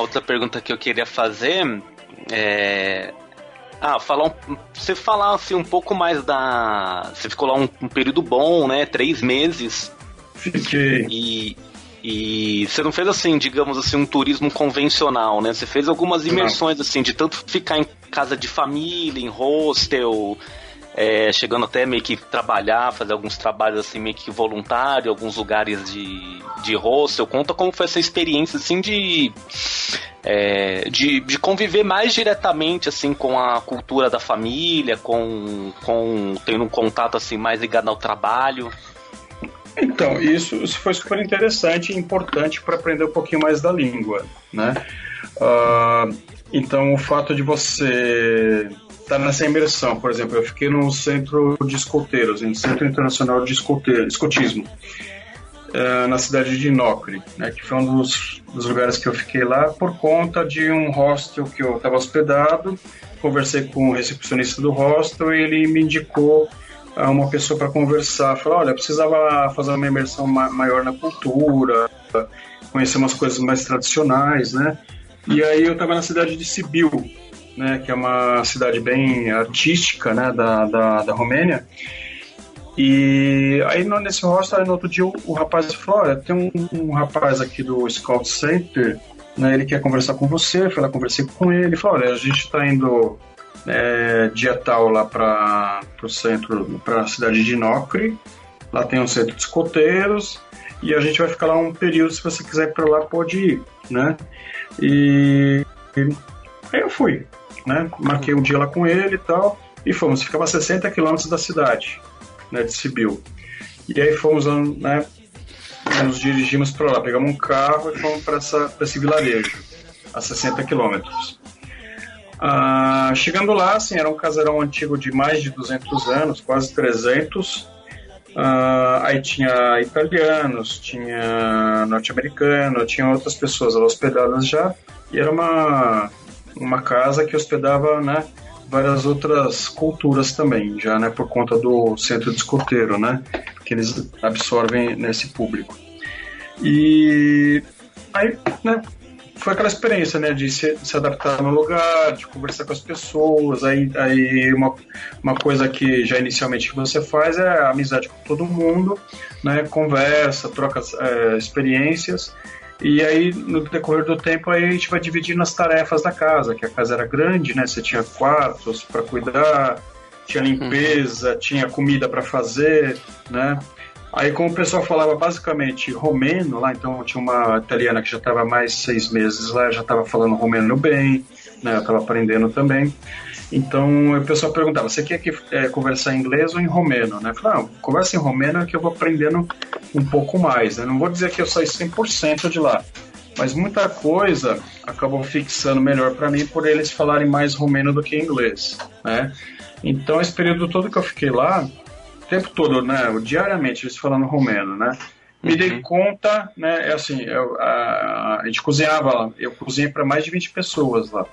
Outra pergunta que eu queria fazer é. Ah, falar um, você falar assim, um pouco mais da. Você ficou lá um, um período bom, né? Três meses. Fiquei. E, E você não fez assim, digamos assim, um turismo convencional, né? Você fez algumas imersões assim, de tanto ficar em casa de família, em hostel, é, chegando até meio que trabalhar, fazer alguns trabalhos assim meio que voluntário, alguns lugares de, de hostel. Conta como foi essa experiência assim de, é, de, de conviver mais diretamente assim com a cultura da família, com, com tendo um contato assim mais ligado ao trabalho. Então, isso, isso foi super interessante e importante para aprender um pouquinho mais da língua, né? Ah, então, o fato de você estar nessa imersão, por exemplo, eu fiquei no centro de escoteiros, no Centro Internacional de Escoteiro, Escotismo, eh, na cidade de Inocre, né, que foi um dos, dos lugares que eu fiquei lá por conta de um hostel que eu estava hospedado. Conversei com o recepcionista do hostel e ele me indicou uma pessoa para conversar. Falou: olha, precisava fazer uma imersão ma maior na cultura, conhecer umas coisas mais tradicionais, né? E aí eu estava na cidade de Sibiu, né, que é uma cidade bem artística, né, da, da, da Romênia. E aí nesse hostel, no outro dia o, o rapaz falou, olha, tem um, um rapaz aqui do Scout Center, né, ele quer conversar com você, eu lá, conversei com ele, ele falou, olha, a gente está indo é, dia tal lá para o centro, para a cidade de Inocre, lá tem um centro de escoteiros, e a gente vai ficar lá um período, se você quiser ir para lá, pode ir, né? E, e aí eu fui, né? Marquei um dia lá com ele e tal, e fomos, ficava a 60 quilômetros da cidade, né, de Sibiu. E aí fomos, né, nos dirigimos para lá, pegamos um carro e fomos para esse vilarejo, a 60 quilômetros. Ah, chegando lá, assim, era um casarão antigo de mais de 200 anos, quase 300. Ah, aí tinha italianos, tinha norte-americano, tinha outras pessoas hospedadas já. E era uma, uma casa que hospedava, né, várias outras culturas também, já, né, por conta do centro de escoteiro, né, que eles absorvem nesse público. E aí, né, foi aquela experiência, né, de se, se adaptar no lugar, de conversar com as pessoas, aí, aí uma, uma coisa que já inicialmente você faz é amizade com todo mundo, né, conversa, troca é, experiências, e aí no decorrer do tempo aí a gente vai dividindo as tarefas da casa, que a casa era grande, né, você tinha quartos para cuidar, tinha limpeza, tinha comida para fazer, né, Aí, como o pessoal falava basicamente romeno lá, então tinha uma italiana que já estava mais seis meses lá, já estava falando romeno bem, né? Eu estava aprendendo também. Então o pessoal perguntava: você quer que, é, conversar em inglês ou em romeno? Né? Eu falava: não, conversa em romeno que eu vou aprendendo um pouco mais. Né? Não vou dizer que eu saí 100% de lá, mas muita coisa acabou fixando melhor para mim por eles falarem mais romeno do que inglês. Né? Então, esse período todo que eu fiquei lá, o tempo todo, né, diariamente eles falando romeno, né, me dei conta, né, é assim, eu, a, a gente cozinhava lá, eu cozinhei para mais de 20 pessoas lá,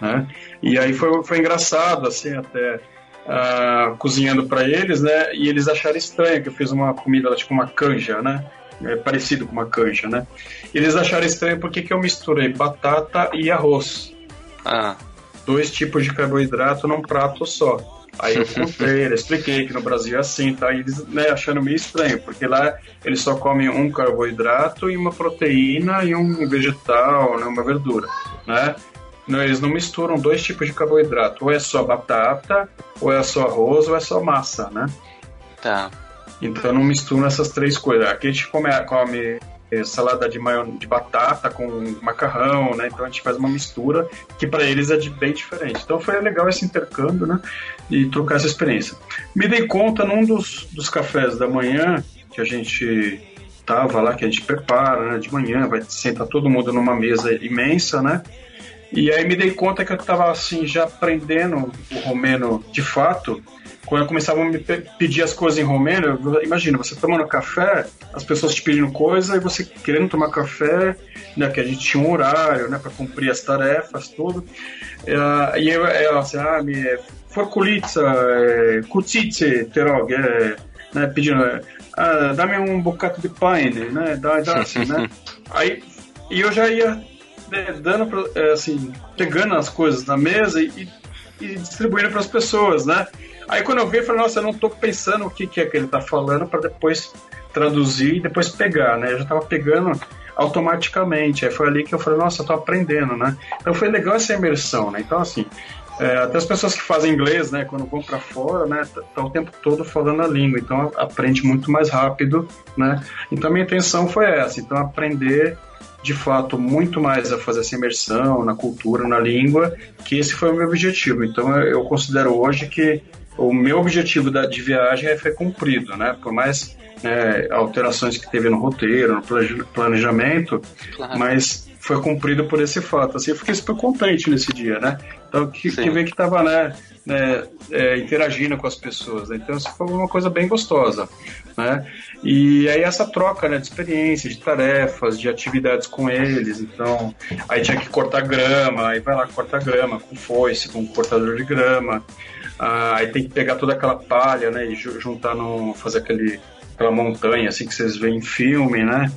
né, e aí foi, foi engraçado, assim, até ah, cozinhando para eles, né, e eles acharam estranho que eu fiz uma comida, tipo uma canja, né, é parecido com uma canja, né, eles acharam estranho porque que eu misturei batata e arroz, ah. dois tipos de carboidrato num prato só. Aí eu contei, eu expliquei que no Brasil é assim, tá? E eles né, achando meio estranho, porque lá eles só comem um carboidrato e uma proteína e um vegetal, né, uma verdura, né? Não, eles não misturam dois tipos de carboidrato, ou é só batata, ou é só arroz, ou é só massa, né? Tá. Então não misturam essas três coisas. Aqui a gente come, come eh, salada de, de batata com macarrão, né? Então a gente faz uma mistura que para eles é de, bem diferente. Então foi legal esse intercâmbio, né? E trocar essa experiência. Me dei conta num dos, dos cafés da manhã que a gente tava lá, que a gente prepara né, de manhã, vai sentar todo mundo numa mesa imensa, né? E aí me dei conta que eu tava assim já aprendendo o romeno de fato quando começavam a me pe- pedir as coisas em romeno, eu- imagina, você tomando café, as pessoas te pedindo coisa e você querendo tomar café, né, que a gente tinha um horário, né, para cumprir as tarefas, tudo. E eu, eu assim, ah, me forkulitsa, eh, kutsitse, terog, eh, né, pedindo, ah, dá-me um bocado de paine, né, dá, dá assim, né. Aí, e eu já ia né, dando, eh, assim, pegando as coisas na mesa e, e distribuindo para as pessoas, né? Aí quando eu vi, eu falei, nossa, eu não estou pensando o que, que é que ele está falando para depois traduzir e depois pegar, né? Eu já estava pegando automaticamente. Aí foi ali que eu falei, nossa, eu tô aprendendo, né? Então foi legal essa imersão, né? Então, assim, é, até as pessoas que fazem inglês, né, quando vão para fora, né, estão o tempo todo falando a língua, então aprende muito mais rápido, né? Então minha intenção foi essa, então aprender de fato muito mais a fazer essa imersão na cultura, na língua, que esse foi o meu objetivo. Então eu considero hoje que o meu objetivo da, de viagem foi cumprido, né? Por mais né, alterações que teve no roteiro, no planejamento, claro. mas foi cumprido por esse fato. Assim, eu fiquei super contente nesse dia, né? Então, que, que ver que estava né, né, é, interagindo com as pessoas. Né? Então, isso foi uma coisa bem gostosa, né? E aí essa troca né, de experiências, de tarefas, de atividades com eles. Então, aí tinha que cortar grama, aí vai lá cortar grama com foice, com cortador de grama. Ah, aí tem que pegar toda aquela palha, né, e juntar no fazer aquele aquela montanha assim que vocês veem em filme, né?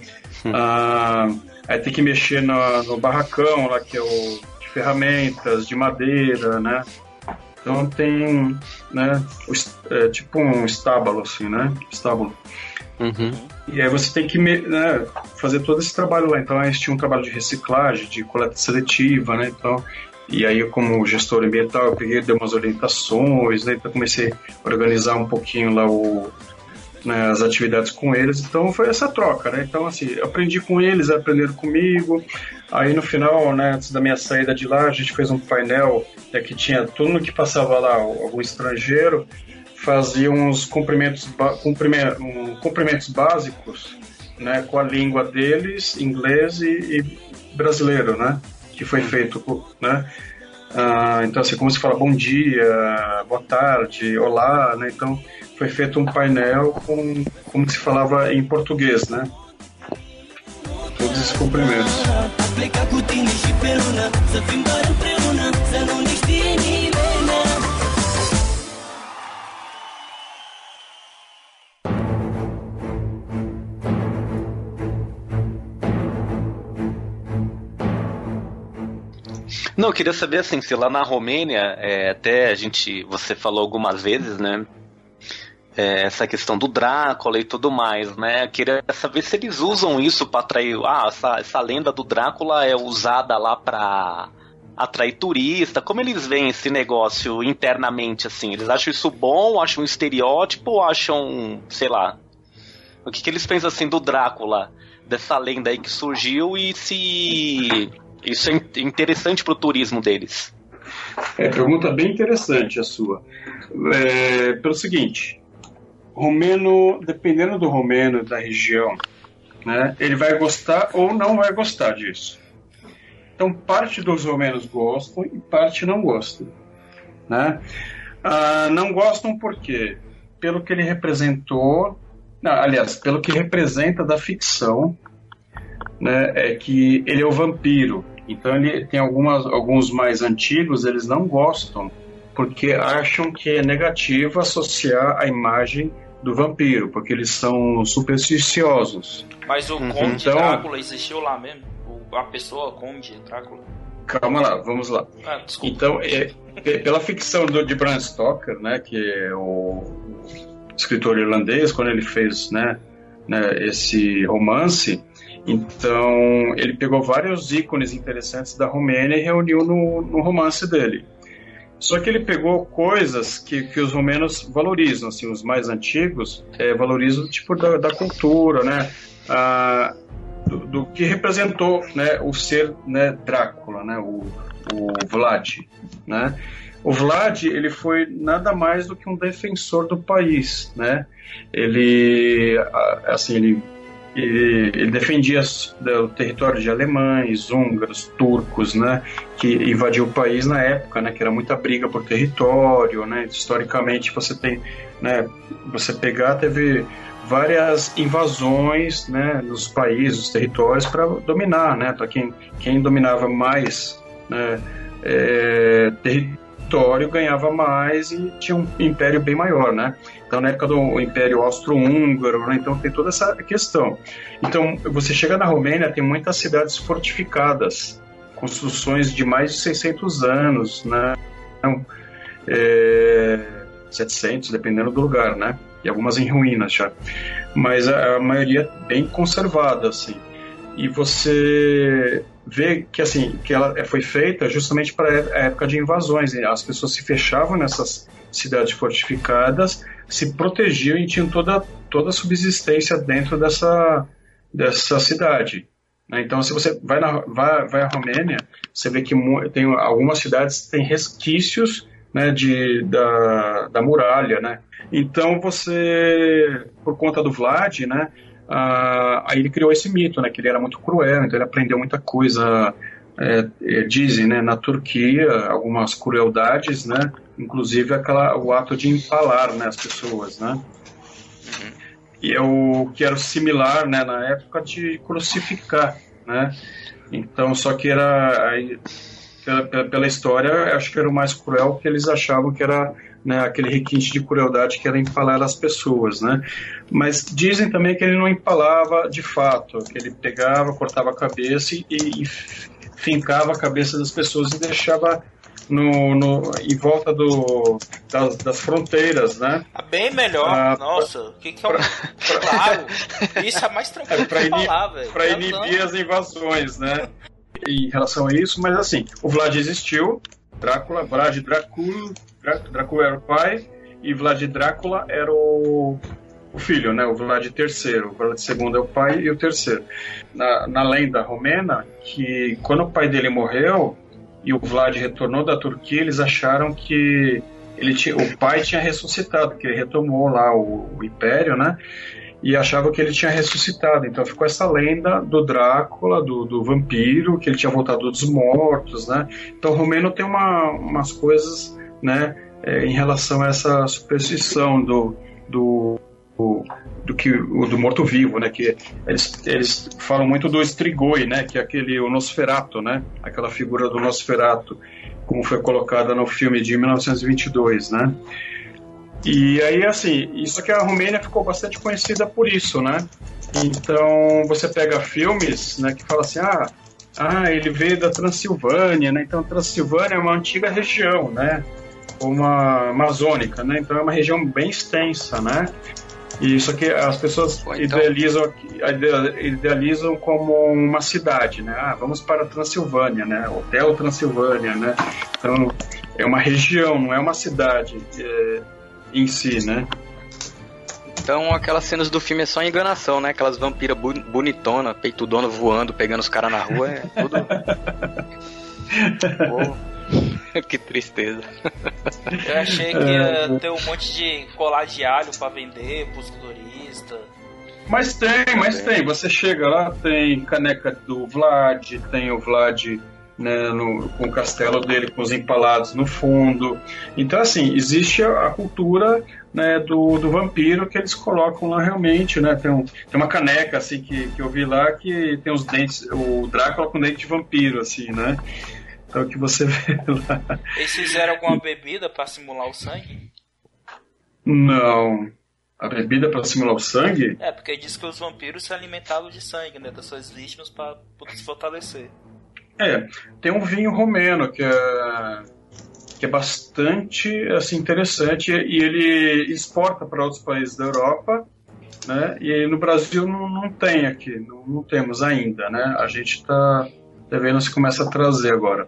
Hum. Ah, aí tem que mexer no, no barracão lá que é o de ferramentas, de madeira, né? Então tem, né, é, tipo um estábulo assim, né? Estábulo. Uhum. E aí você tem que né, fazer todo esse trabalho lá. Então aí tinha um trabalho de reciclagem, de coleta seletiva, né? Então e aí, como gestor ambiental, eu peguei, dei umas orientações, né? Então comecei a organizar um pouquinho lá o, né, as atividades com eles. Então foi essa troca, né? Então, assim, aprendi com eles, aprenderam comigo. Aí no final, né, antes da minha saída de lá, a gente fez um painel né, que tinha tudo que passava lá, algum estrangeiro, fazia uns cumprimentos, um, cumprimentos básicos né, com a língua deles, inglês e, e brasileiro, né? Que foi feito, né? Ah, então, assim, como se fala bom dia, boa tarde, olá, né? Então, foi feito um painel com como se falava em português, né? Todos esses cumprimentos. Não, eu queria saber assim, se lá na Romênia, é, até a gente, você falou algumas vezes, né? é, essa questão do Drácula e tudo mais, né? Queria saber se eles usam isso para atrair. Ah, essa, essa lenda do Drácula é usada lá para atrair turista. Como eles veem esse negócio internamente, assim? Eles acham isso bom? Acham um estereótipo? Ou acham, sei lá? O que, que eles pensam assim do Drácula? Dessa lenda aí que surgiu e se isso é interessante pro turismo deles? É, pergunta bem interessante a sua. É, pelo seguinte, romeno, dependendo do romeno da região, né, ele vai gostar ou não vai gostar disso. Então, parte dos romenos gostam e parte não gostam. Né? Ah, não gostam por quê? Pelo que ele representou, não, aliás, pelo que representa da ficção, né, é que ele é o vampiro. Então, ele tem algumas, alguns mais antigos, eles não gostam porque acham que é negativo associar a imagem do vampiro, porque eles são supersticiosos. Mas o uhum. Conde então, Drácula existiu lá mesmo? A pessoa Conde Drácula? Calma lá, vamos lá. Ah, então, é, é, pela ficção do, de Bram Stoker, né, que é o escritor irlandês, quando ele fez né, né, esse romance, então ele pegou vários ícones interessantes da Romênia e reuniu no, no romance dele. Só que ele pegou coisas que, que os romanos valorizam, assim, os mais antigos é, valorizam tipo da, da cultura, né? Ah, do, do, que representou né, o ser né, Drácula, né, o, o Vlad, né? O Vlad ele foi nada mais do que um defensor do país, né? Ele assim ele ele, ele defendia o território de alemães, húngaros, turcos, né, que invadiu o país na época, né, que era muita briga por território, né, historicamente você tem, né, você pegar teve várias invasões, né, nos países, nos territórios para dominar, né, para quem quem dominava mais, né, é, território ganhava mais e tinha um império bem maior, né? Então, na época do Império Austro-Húngaro, né? então tem toda essa questão. Então, você chega na Romênia, tem muitas cidades fortificadas, construções de mais de 600 anos, né? Então, é, 700, dependendo do lugar, né? E algumas em ruínas já. Mas a, a maioria bem conservada, assim. E você vê que assim que ela foi feita justamente para a época de invasões. As pessoas se fechavam nessas cidades fortificadas, se protegiam e tinham toda toda a subsistência dentro dessa dessa cidade. né? Então, se você vai, na, vai, vai à Romênia, você vê que tem algumas cidades têm resquícios né, de, da, da muralha, né? Então você, por conta do Vlad, né, ah, aí ele criou esse mito, né, que ele era muito cruel, então ele aprendeu muita coisa, é, é, dizem, né, na Turquia, algumas crueldades, né, inclusive aquela, o ato de empalar, né, as pessoas, né. E é o que era similar, né, na época de crucificar, né. Então, só que era pela, pela- história, acho que era o mais cruel que eles achavam que era né, aquele requinte de crueldade que era empalar as pessoas, né? Mas dizem também que ele não empalava de fato, que ele pegava, cortava a cabeça e, e fincava a cabeça das pessoas e deixava no, no, em volta do, das, das fronteiras, né? Ah, Bem melhor, Ah, nossa. O que, que é um. Claro, isso é mais tranquilo pra falar, velho. para inibir as invasões, né? Em relação a isso, mas assim, o Vlad existiu, Drácula, Vlad Dracul, Drá- Drácula era o pai e Vlad Drácula era o, o filho, né? O Vlad III, o Vlad II é o pai e o terceiro. Na, na lenda romena, que quando o pai dele morreu e o Vlad retornou da Turquia, eles acharam que ele tinha, o pai tinha ressuscitado, que ele retomou lá o, o império, né? e achava que ele tinha ressuscitado. Então ficou essa lenda do Drácula, do, do vampiro, que ele tinha voltado dos mortos, né? Então o Romeno tem uma, umas coisas, né, é, em relação a essa superstição do, do, do, do que o do morto-vivo, né? Que eles, eles falam muito do Strigoi, né? Que é aquele o Nosferato, né? Aquela figura do Nosferato, como foi colocada no filme de 1922, né? E aí, assim, isso que a Romênia ficou bastante conhecida por isso, né? Então, você pega filmes, né, que fala assim, ah, ah, ele veio da Transilvânia, né? Então, Transilvânia é uma antiga região, né? Uma amazônica, né? Então, é uma região bem extensa, né? E isso aqui as pessoas idealizam, aqui- ide- idealizam como uma cidade, né? Ah, vamos para a Transilvânia, né? Hotel Transilvânia, né? Então, é uma região, não é uma cidade é, em si, né? Então aquelas cenas do filme é só enganação, né? Aquelas vampiras bonitona, peitudona voando, pegando os caras na rua, é tudo. Que tristeza. Eu achei que ia ter um monte de colar de alho pra vender pros turistas. Mas tem, mas tem. Você chega lá, tem caneca do Vlad, tem o Vlad né, no- com o castelo dele, com os empalados no fundo. Então, assim, existe a, a cultura né, do, do vampiro que eles colocam lá realmente, né? Tem, um- tem uma caneca, assim, que, que eu vi lá que tem os dentes, o Drácula com dente de vampiro, assim, né? Então, que você vê lá. Eles fizeram alguma bebida pra simular o sangue? Não. A bebida para simular o sangue? É, porque diz que os vampiros se alimentavam de sangue, né? Das suas vítimas pra poder se fortalecer. É, tem um vinho romeno que é, que é bastante assim, interessante e ele exporta para outros países da Europa, né? E no Brasil não, não tem aqui, não, não temos ainda, né? A gente está devendo se começa a trazer agora.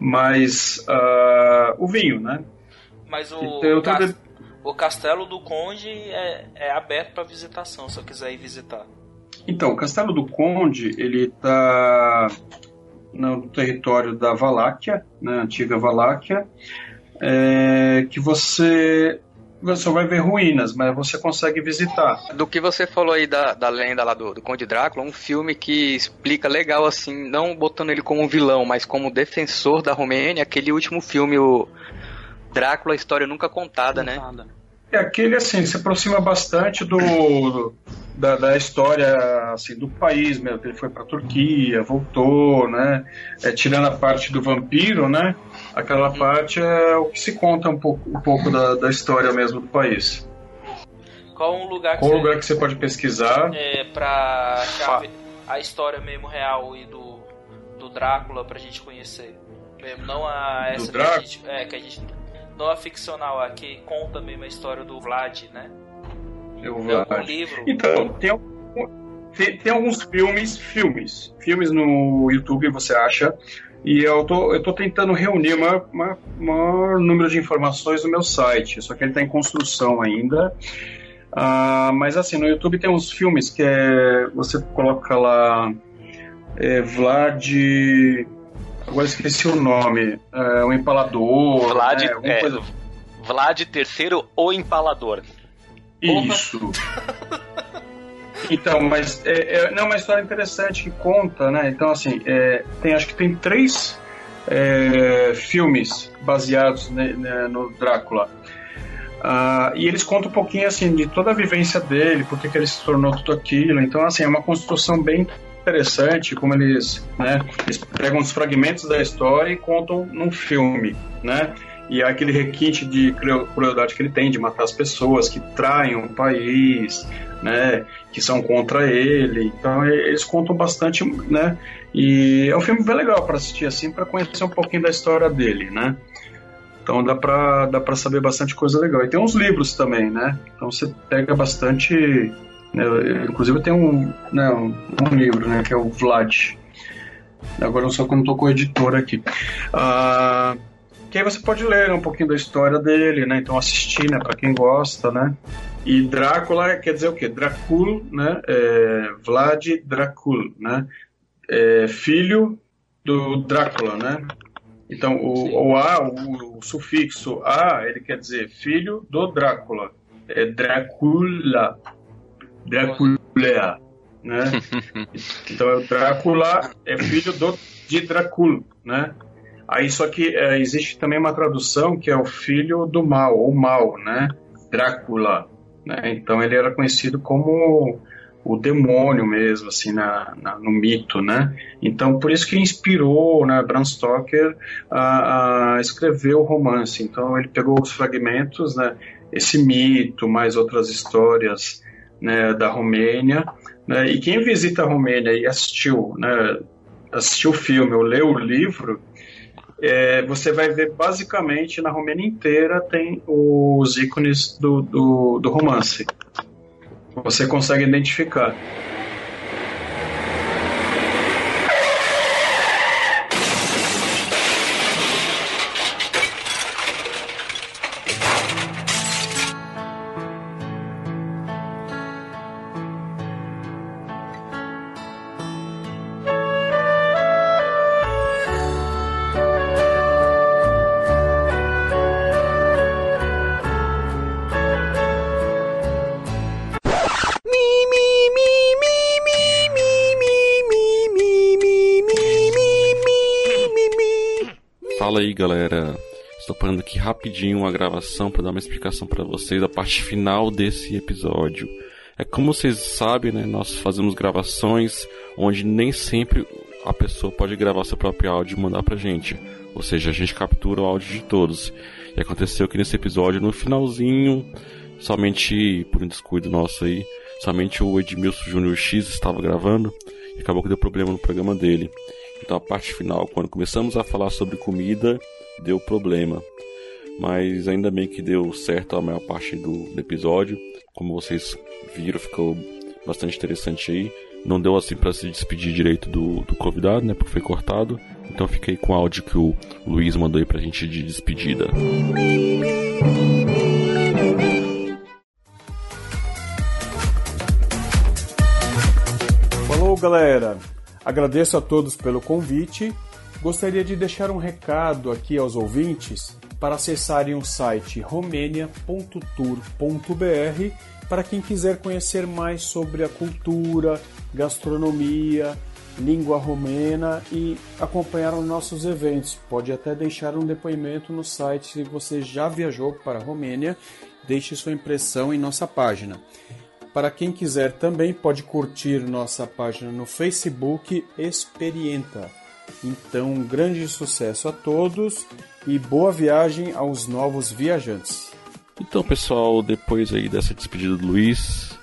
Mas ah, o vinho, né? Mas o, E tem outra cas- be- o castelo do conde é, é aberto pra visitação, se eu quiser ir visitar. Então, o Castelo do Conde, ele está no território da Valáquia, né, antiga Valáquia, é, que você, você só vai ver ruínas, mas você consegue visitar. Do que você falou aí da, da lenda lá do, do Conde Drácula, um filme que explica legal, assim, não botando ele como vilão, mas como defensor da Romênia, aquele último filme, o Drácula, a História Nunca Contada, né? É aquele assim, se aproxima bastante do da, da história assim do país mesmo. Ele foi para Turquia, voltou, né? É, tirando a parte do vampiro, né? Aquela parte é o que se conta um pouco, um pouco da, da história mesmo do país. Qual um lugar que Qual você, lugar que você pode pesquisar? é, pra achar a história mesmo real e do, do Drácula pra gente conhecer? Mesmo, não a essa que a gente, é, que a gente não é ficcional, aqui conta mesmo a história do Vlad, né? Eu Tem algum livro? Então, tem, tem, tem alguns filmes, filmes, filmes no YouTube você acha, e eu tô, eu tô tentando reunir o maior, maior, maior número de informações no meu site, só que ele está em construção ainda. Ah, mas assim, no YouTube tem uns filmes que é, você coloca lá é, Vlad. Agora esqueci o nome. É, o Empalador. Vlad, né, é, coisa- Vlad III, o Empalador. Isso. Então, mas é, é, não, é uma história interessante que conta, né? Então, assim, é, tem, acho que tem três é, filmes baseados né, no Drácula. Ah, e eles contam um pouquinho, assim, de toda a vivência dele, por que ele se tornou tudo aquilo. Então, assim, é uma construção bem interessante, como eles, né, eles pegam os fragmentos da história e contam num filme, né? E aquele requinte de cruel- crueldade que ele tem de matar as pessoas que traem o país, né, que são contra ele. Então eles contam bastante, né? E é um filme bem legal para assistir assim, para conhecer um pouquinho da história dele, né? Então dá pra, dá pra saber bastante coisa legal. E tem uns livros também, né? Então você pega bastante. Né, inclusive tem um, né, um, livro, né? Que é o Vlad. Agora eu só não tô com o editor aqui. Ah, que aí você pode ler um pouquinho da história dele, né? Então assistir, né? Para quem gosta, né? E Drácula quer dizer o quê? Dracul, né? É, Vlad Dracul, né? É, filho do Drácula, né? Então o, o A, o, o sufixo A, ele quer dizer filho do Drácula. É Dracula. Dracula, né? Então o Drácula é filho do, de Dracul, né? Aí só que é, existe também uma tradução que é o filho do mal, ou mal, né? Drácula, né? Então ele era conhecido como o demônio mesmo, assim, na, na- no mito, né? Então por isso que inspirou, né, Bram Stoker a, a escrever o romance. Então ele pegou os fragmentos, né? Esse mito, mais outras histórias, né, da Romênia, né? E quem visita a Romênia e assistiu, né? Assistiu o filme ou leu o livro, é, você vai ver basicamente na Romênia inteira tem os ícones do, do, do romance. Você consegue identificar. Parando aqui rapidinho a gravação para dar uma explicação para vocês da parte final desse episódio. É como vocês sabem, né, nós fazemos gravações onde nem sempre a pessoa pode gravar seu próprio áudio e mandar pra gente. Ou seja, a gente captura o áudio de todos. E aconteceu que nesse episódio, no finalzinho, somente por um descuido nosso aí, somente o Edmilson Júnior X estava gravando e acabou que deu problema no programa dele. Então a parte final, quando começamos a falar sobre comida, deu problema. Mas ainda bem que deu certo a maior parte do, do episódio. Como vocês viram, ficou bastante interessante aí. Não deu assim para se despedir direito do, do convidado, né? Porque foi cortado. Então fiquei com o áudio que o Luiz mandou aí pra gente de despedida. Falou, galera. Agradeço a todos pelo convite. Gostaria de deixar um recado aqui aos ouvintes para acessarem o site romênia.tour.br para quem quiser conhecer mais sobre a cultura, gastronomia, língua romena e acompanhar os nossos eventos. Pode até deixar um depoimento no site se você já viajou para a Romênia. Deixe sua impressão em nossa página. Para quem quiser também pode curtir nossa página no Facebook Experienta. Então, um grande sucesso a todos e boa viagem aos novos viajantes. Então, pessoal, depois aí dessa despedida do Luiz,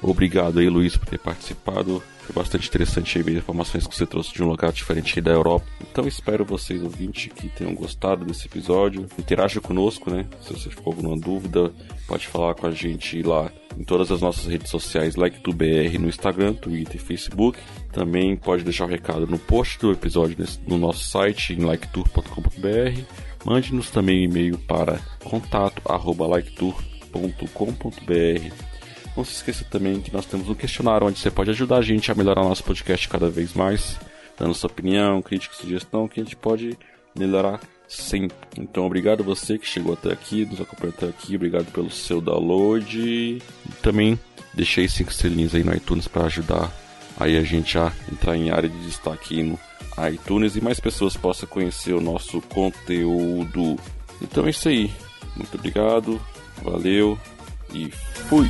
obrigado aí, Luiz, por ter participado. Foi bastante interessante aí informações que você trouxe de um lugar diferente da Europa. Então espero vocês, ouvintes, que tenham gostado desse episódio. Interaja conosco, né? Se você ficou alguma dúvida, pode falar com a gente lá em todas as nossas redes sociais, LikeTubeBR no Instagram, Twitter e Facebook. Também pode deixar o recado no post do episódio no nosso site, em liketour.com.br. Mande-nos também um e-mail para contato@liketour.com.br. Não se esqueça também que nós temos um questionário onde você pode ajudar a gente a melhorar nosso podcast cada vez mais, dando sua opinião, crítica, sugestão, que a gente pode melhorar sempre. Então, obrigado você que chegou até aqui, nos acompanhou até aqui, obrigado pelo seu download. E também deixei cinco estrelinhas aí no iTunes para ajudar aí a gente a entrar em área de destaque no iTunes e mais pessoas possam conhecer o nosso conteúdo. Então é isso aí. Muito obrigado, valeu e fui!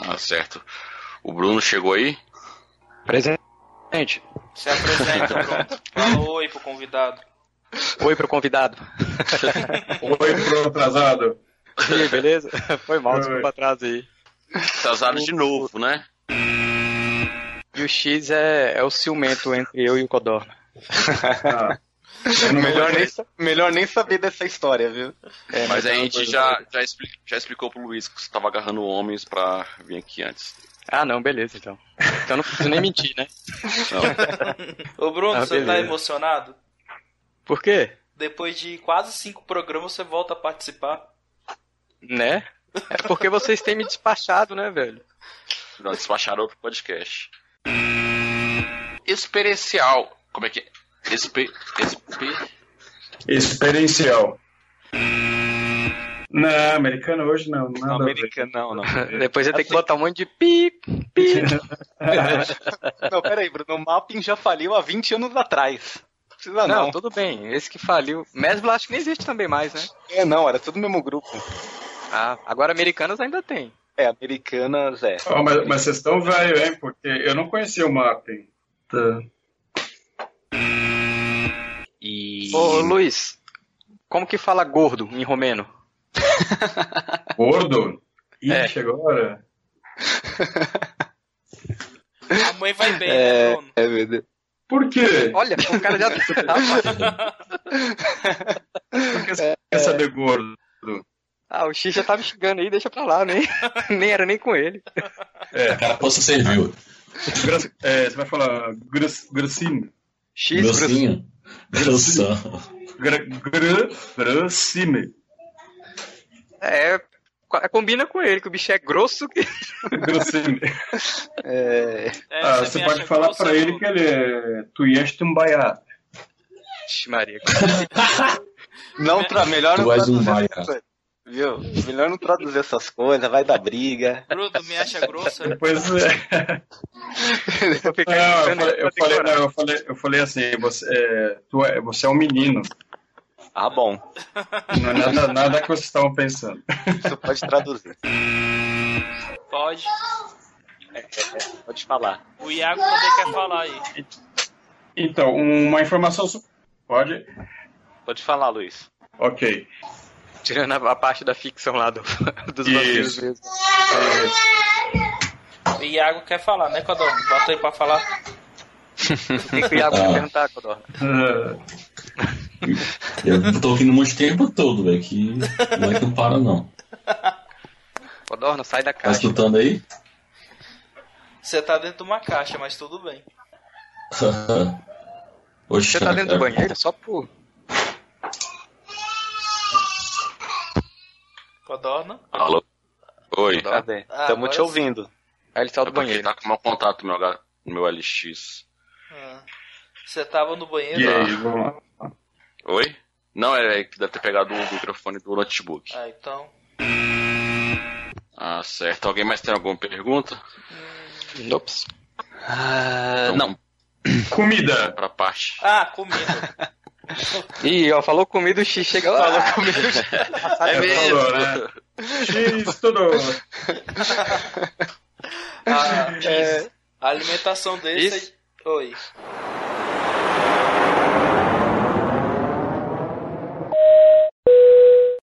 Ah, chegou aí? Presente. Se apresenta, Bruno. Fala oi pro convidado. Oi pro convidado. Oi pro atrasado. E aí, beleza? Foi mal, desculpa atraso aí. Atrasado de novo, né? E o X é, é o ciumento entre eu e o Codorna. Ah, melhor, nem, melhor nem saber dessa história, viu? É, Mas é a gente já, já, expli- já explicou pro Luiz que você tava agarrando homens pra vir aqui antes. Ah, não, beleza então. Então não preciso nem mentir, né? Ô Bruno, Ah, você tá beleza. emocionado? Por quê? Depois de quase cinco programas, você volta a participar. Né? É porque vocês têm me despachado, né, velho? Não, despacharam outro podcast. Experiencial. Como é que é? Espe... Espe... Experiencial. Não, americano hoje não. Nada ver. Americano, não, não. Depois eu tenho que botar um monte de pi, pi. não, peraí, Bruno. O Mapping já faliu há 20 anos atrás. Não precisa Não, não. tudo bem. Esse que faliu. Mesbla acho que nem existe também mais, né? É, não, era tudo no mesmo grupo. Ah, agora Americanas ainda tem. É, Americanas, é. Ó, mas, mas vocês estão velho, hein? Porque eu não conhecia o mapping. Tá. E... Ô, Luiz, como que fala gordo em romeno? Gordo? É. Ixi, agora. A mãe vai bem, né, Bruno? É, Deus. Por quê? Olha, o cara já. Por que você quer saber gordo? ah, o X já tá me xingando aí, deixa pra lá, nem, nem era nem com ele. A carapuça serviu. Gra- é, você vai falar gros- grossinho. X Grossinho. Grossão. Grossime. É, co- combina com ele, que o bicho é grosso. Que... Grossime. É. É, Ah, você pode falar pra ele que ele é Tuiestumbaia. Ixi, Maria. Não, tra... melhor não Tu és um vaia. essas coisas. Viu? Melhor não traduzir essas coisas, vai dar briga. Bruno, tu me acha grosso? Depois é. Eu fiquei Não, eu falei, eu falei, não, eu falei, eu falei assim, você é, tu é, você é um menino. Ah, bom. Não é nada, nada que vocês estavam pensando. Você pode traduzir. Pode. É, Pode falar. O Iago também quer falar aí. Então, uma informação. Pode? Pode falar, Luiz. Ok. Tirando a, a parte da ficção lá do, dos vampiros mesmo. O Iago quer falar, né, Codão? Bota aí pra falar. O que, que o Iago quer Ah. perguntar, Codorna? Ah, Eu tô ouvindo muito tempo todo, velho. Que não é que não para, não. Codorna, sai da Tá caixa. escutando aí? Você tá dentro de uma caixa, mas tudo bem. Oxe, Você tá dentro do é- banheiro? Só por. Codorna? Alô? Oi. Cadê? Ah, Estamos te sim. ouvindo. Aí ele saiu É do porque banheiro. tá com meu contato no meu, no meu LX. Ah. Você tava no banheiro? e aí, vamos lá. Oi? Não, é que deve ter pegado o microfone do notebook. Ah, então. Ah, certo. Alguém mais tem alguma pergunta? Ops. Ah, Então, não. Comida. Pra parte. Ah, comida. Ih, ó, falou comida, o X chega lá. Falou comida. É mesmo. Falou, né? X tudo. A, é, a alimentação desse. Isso. Oi.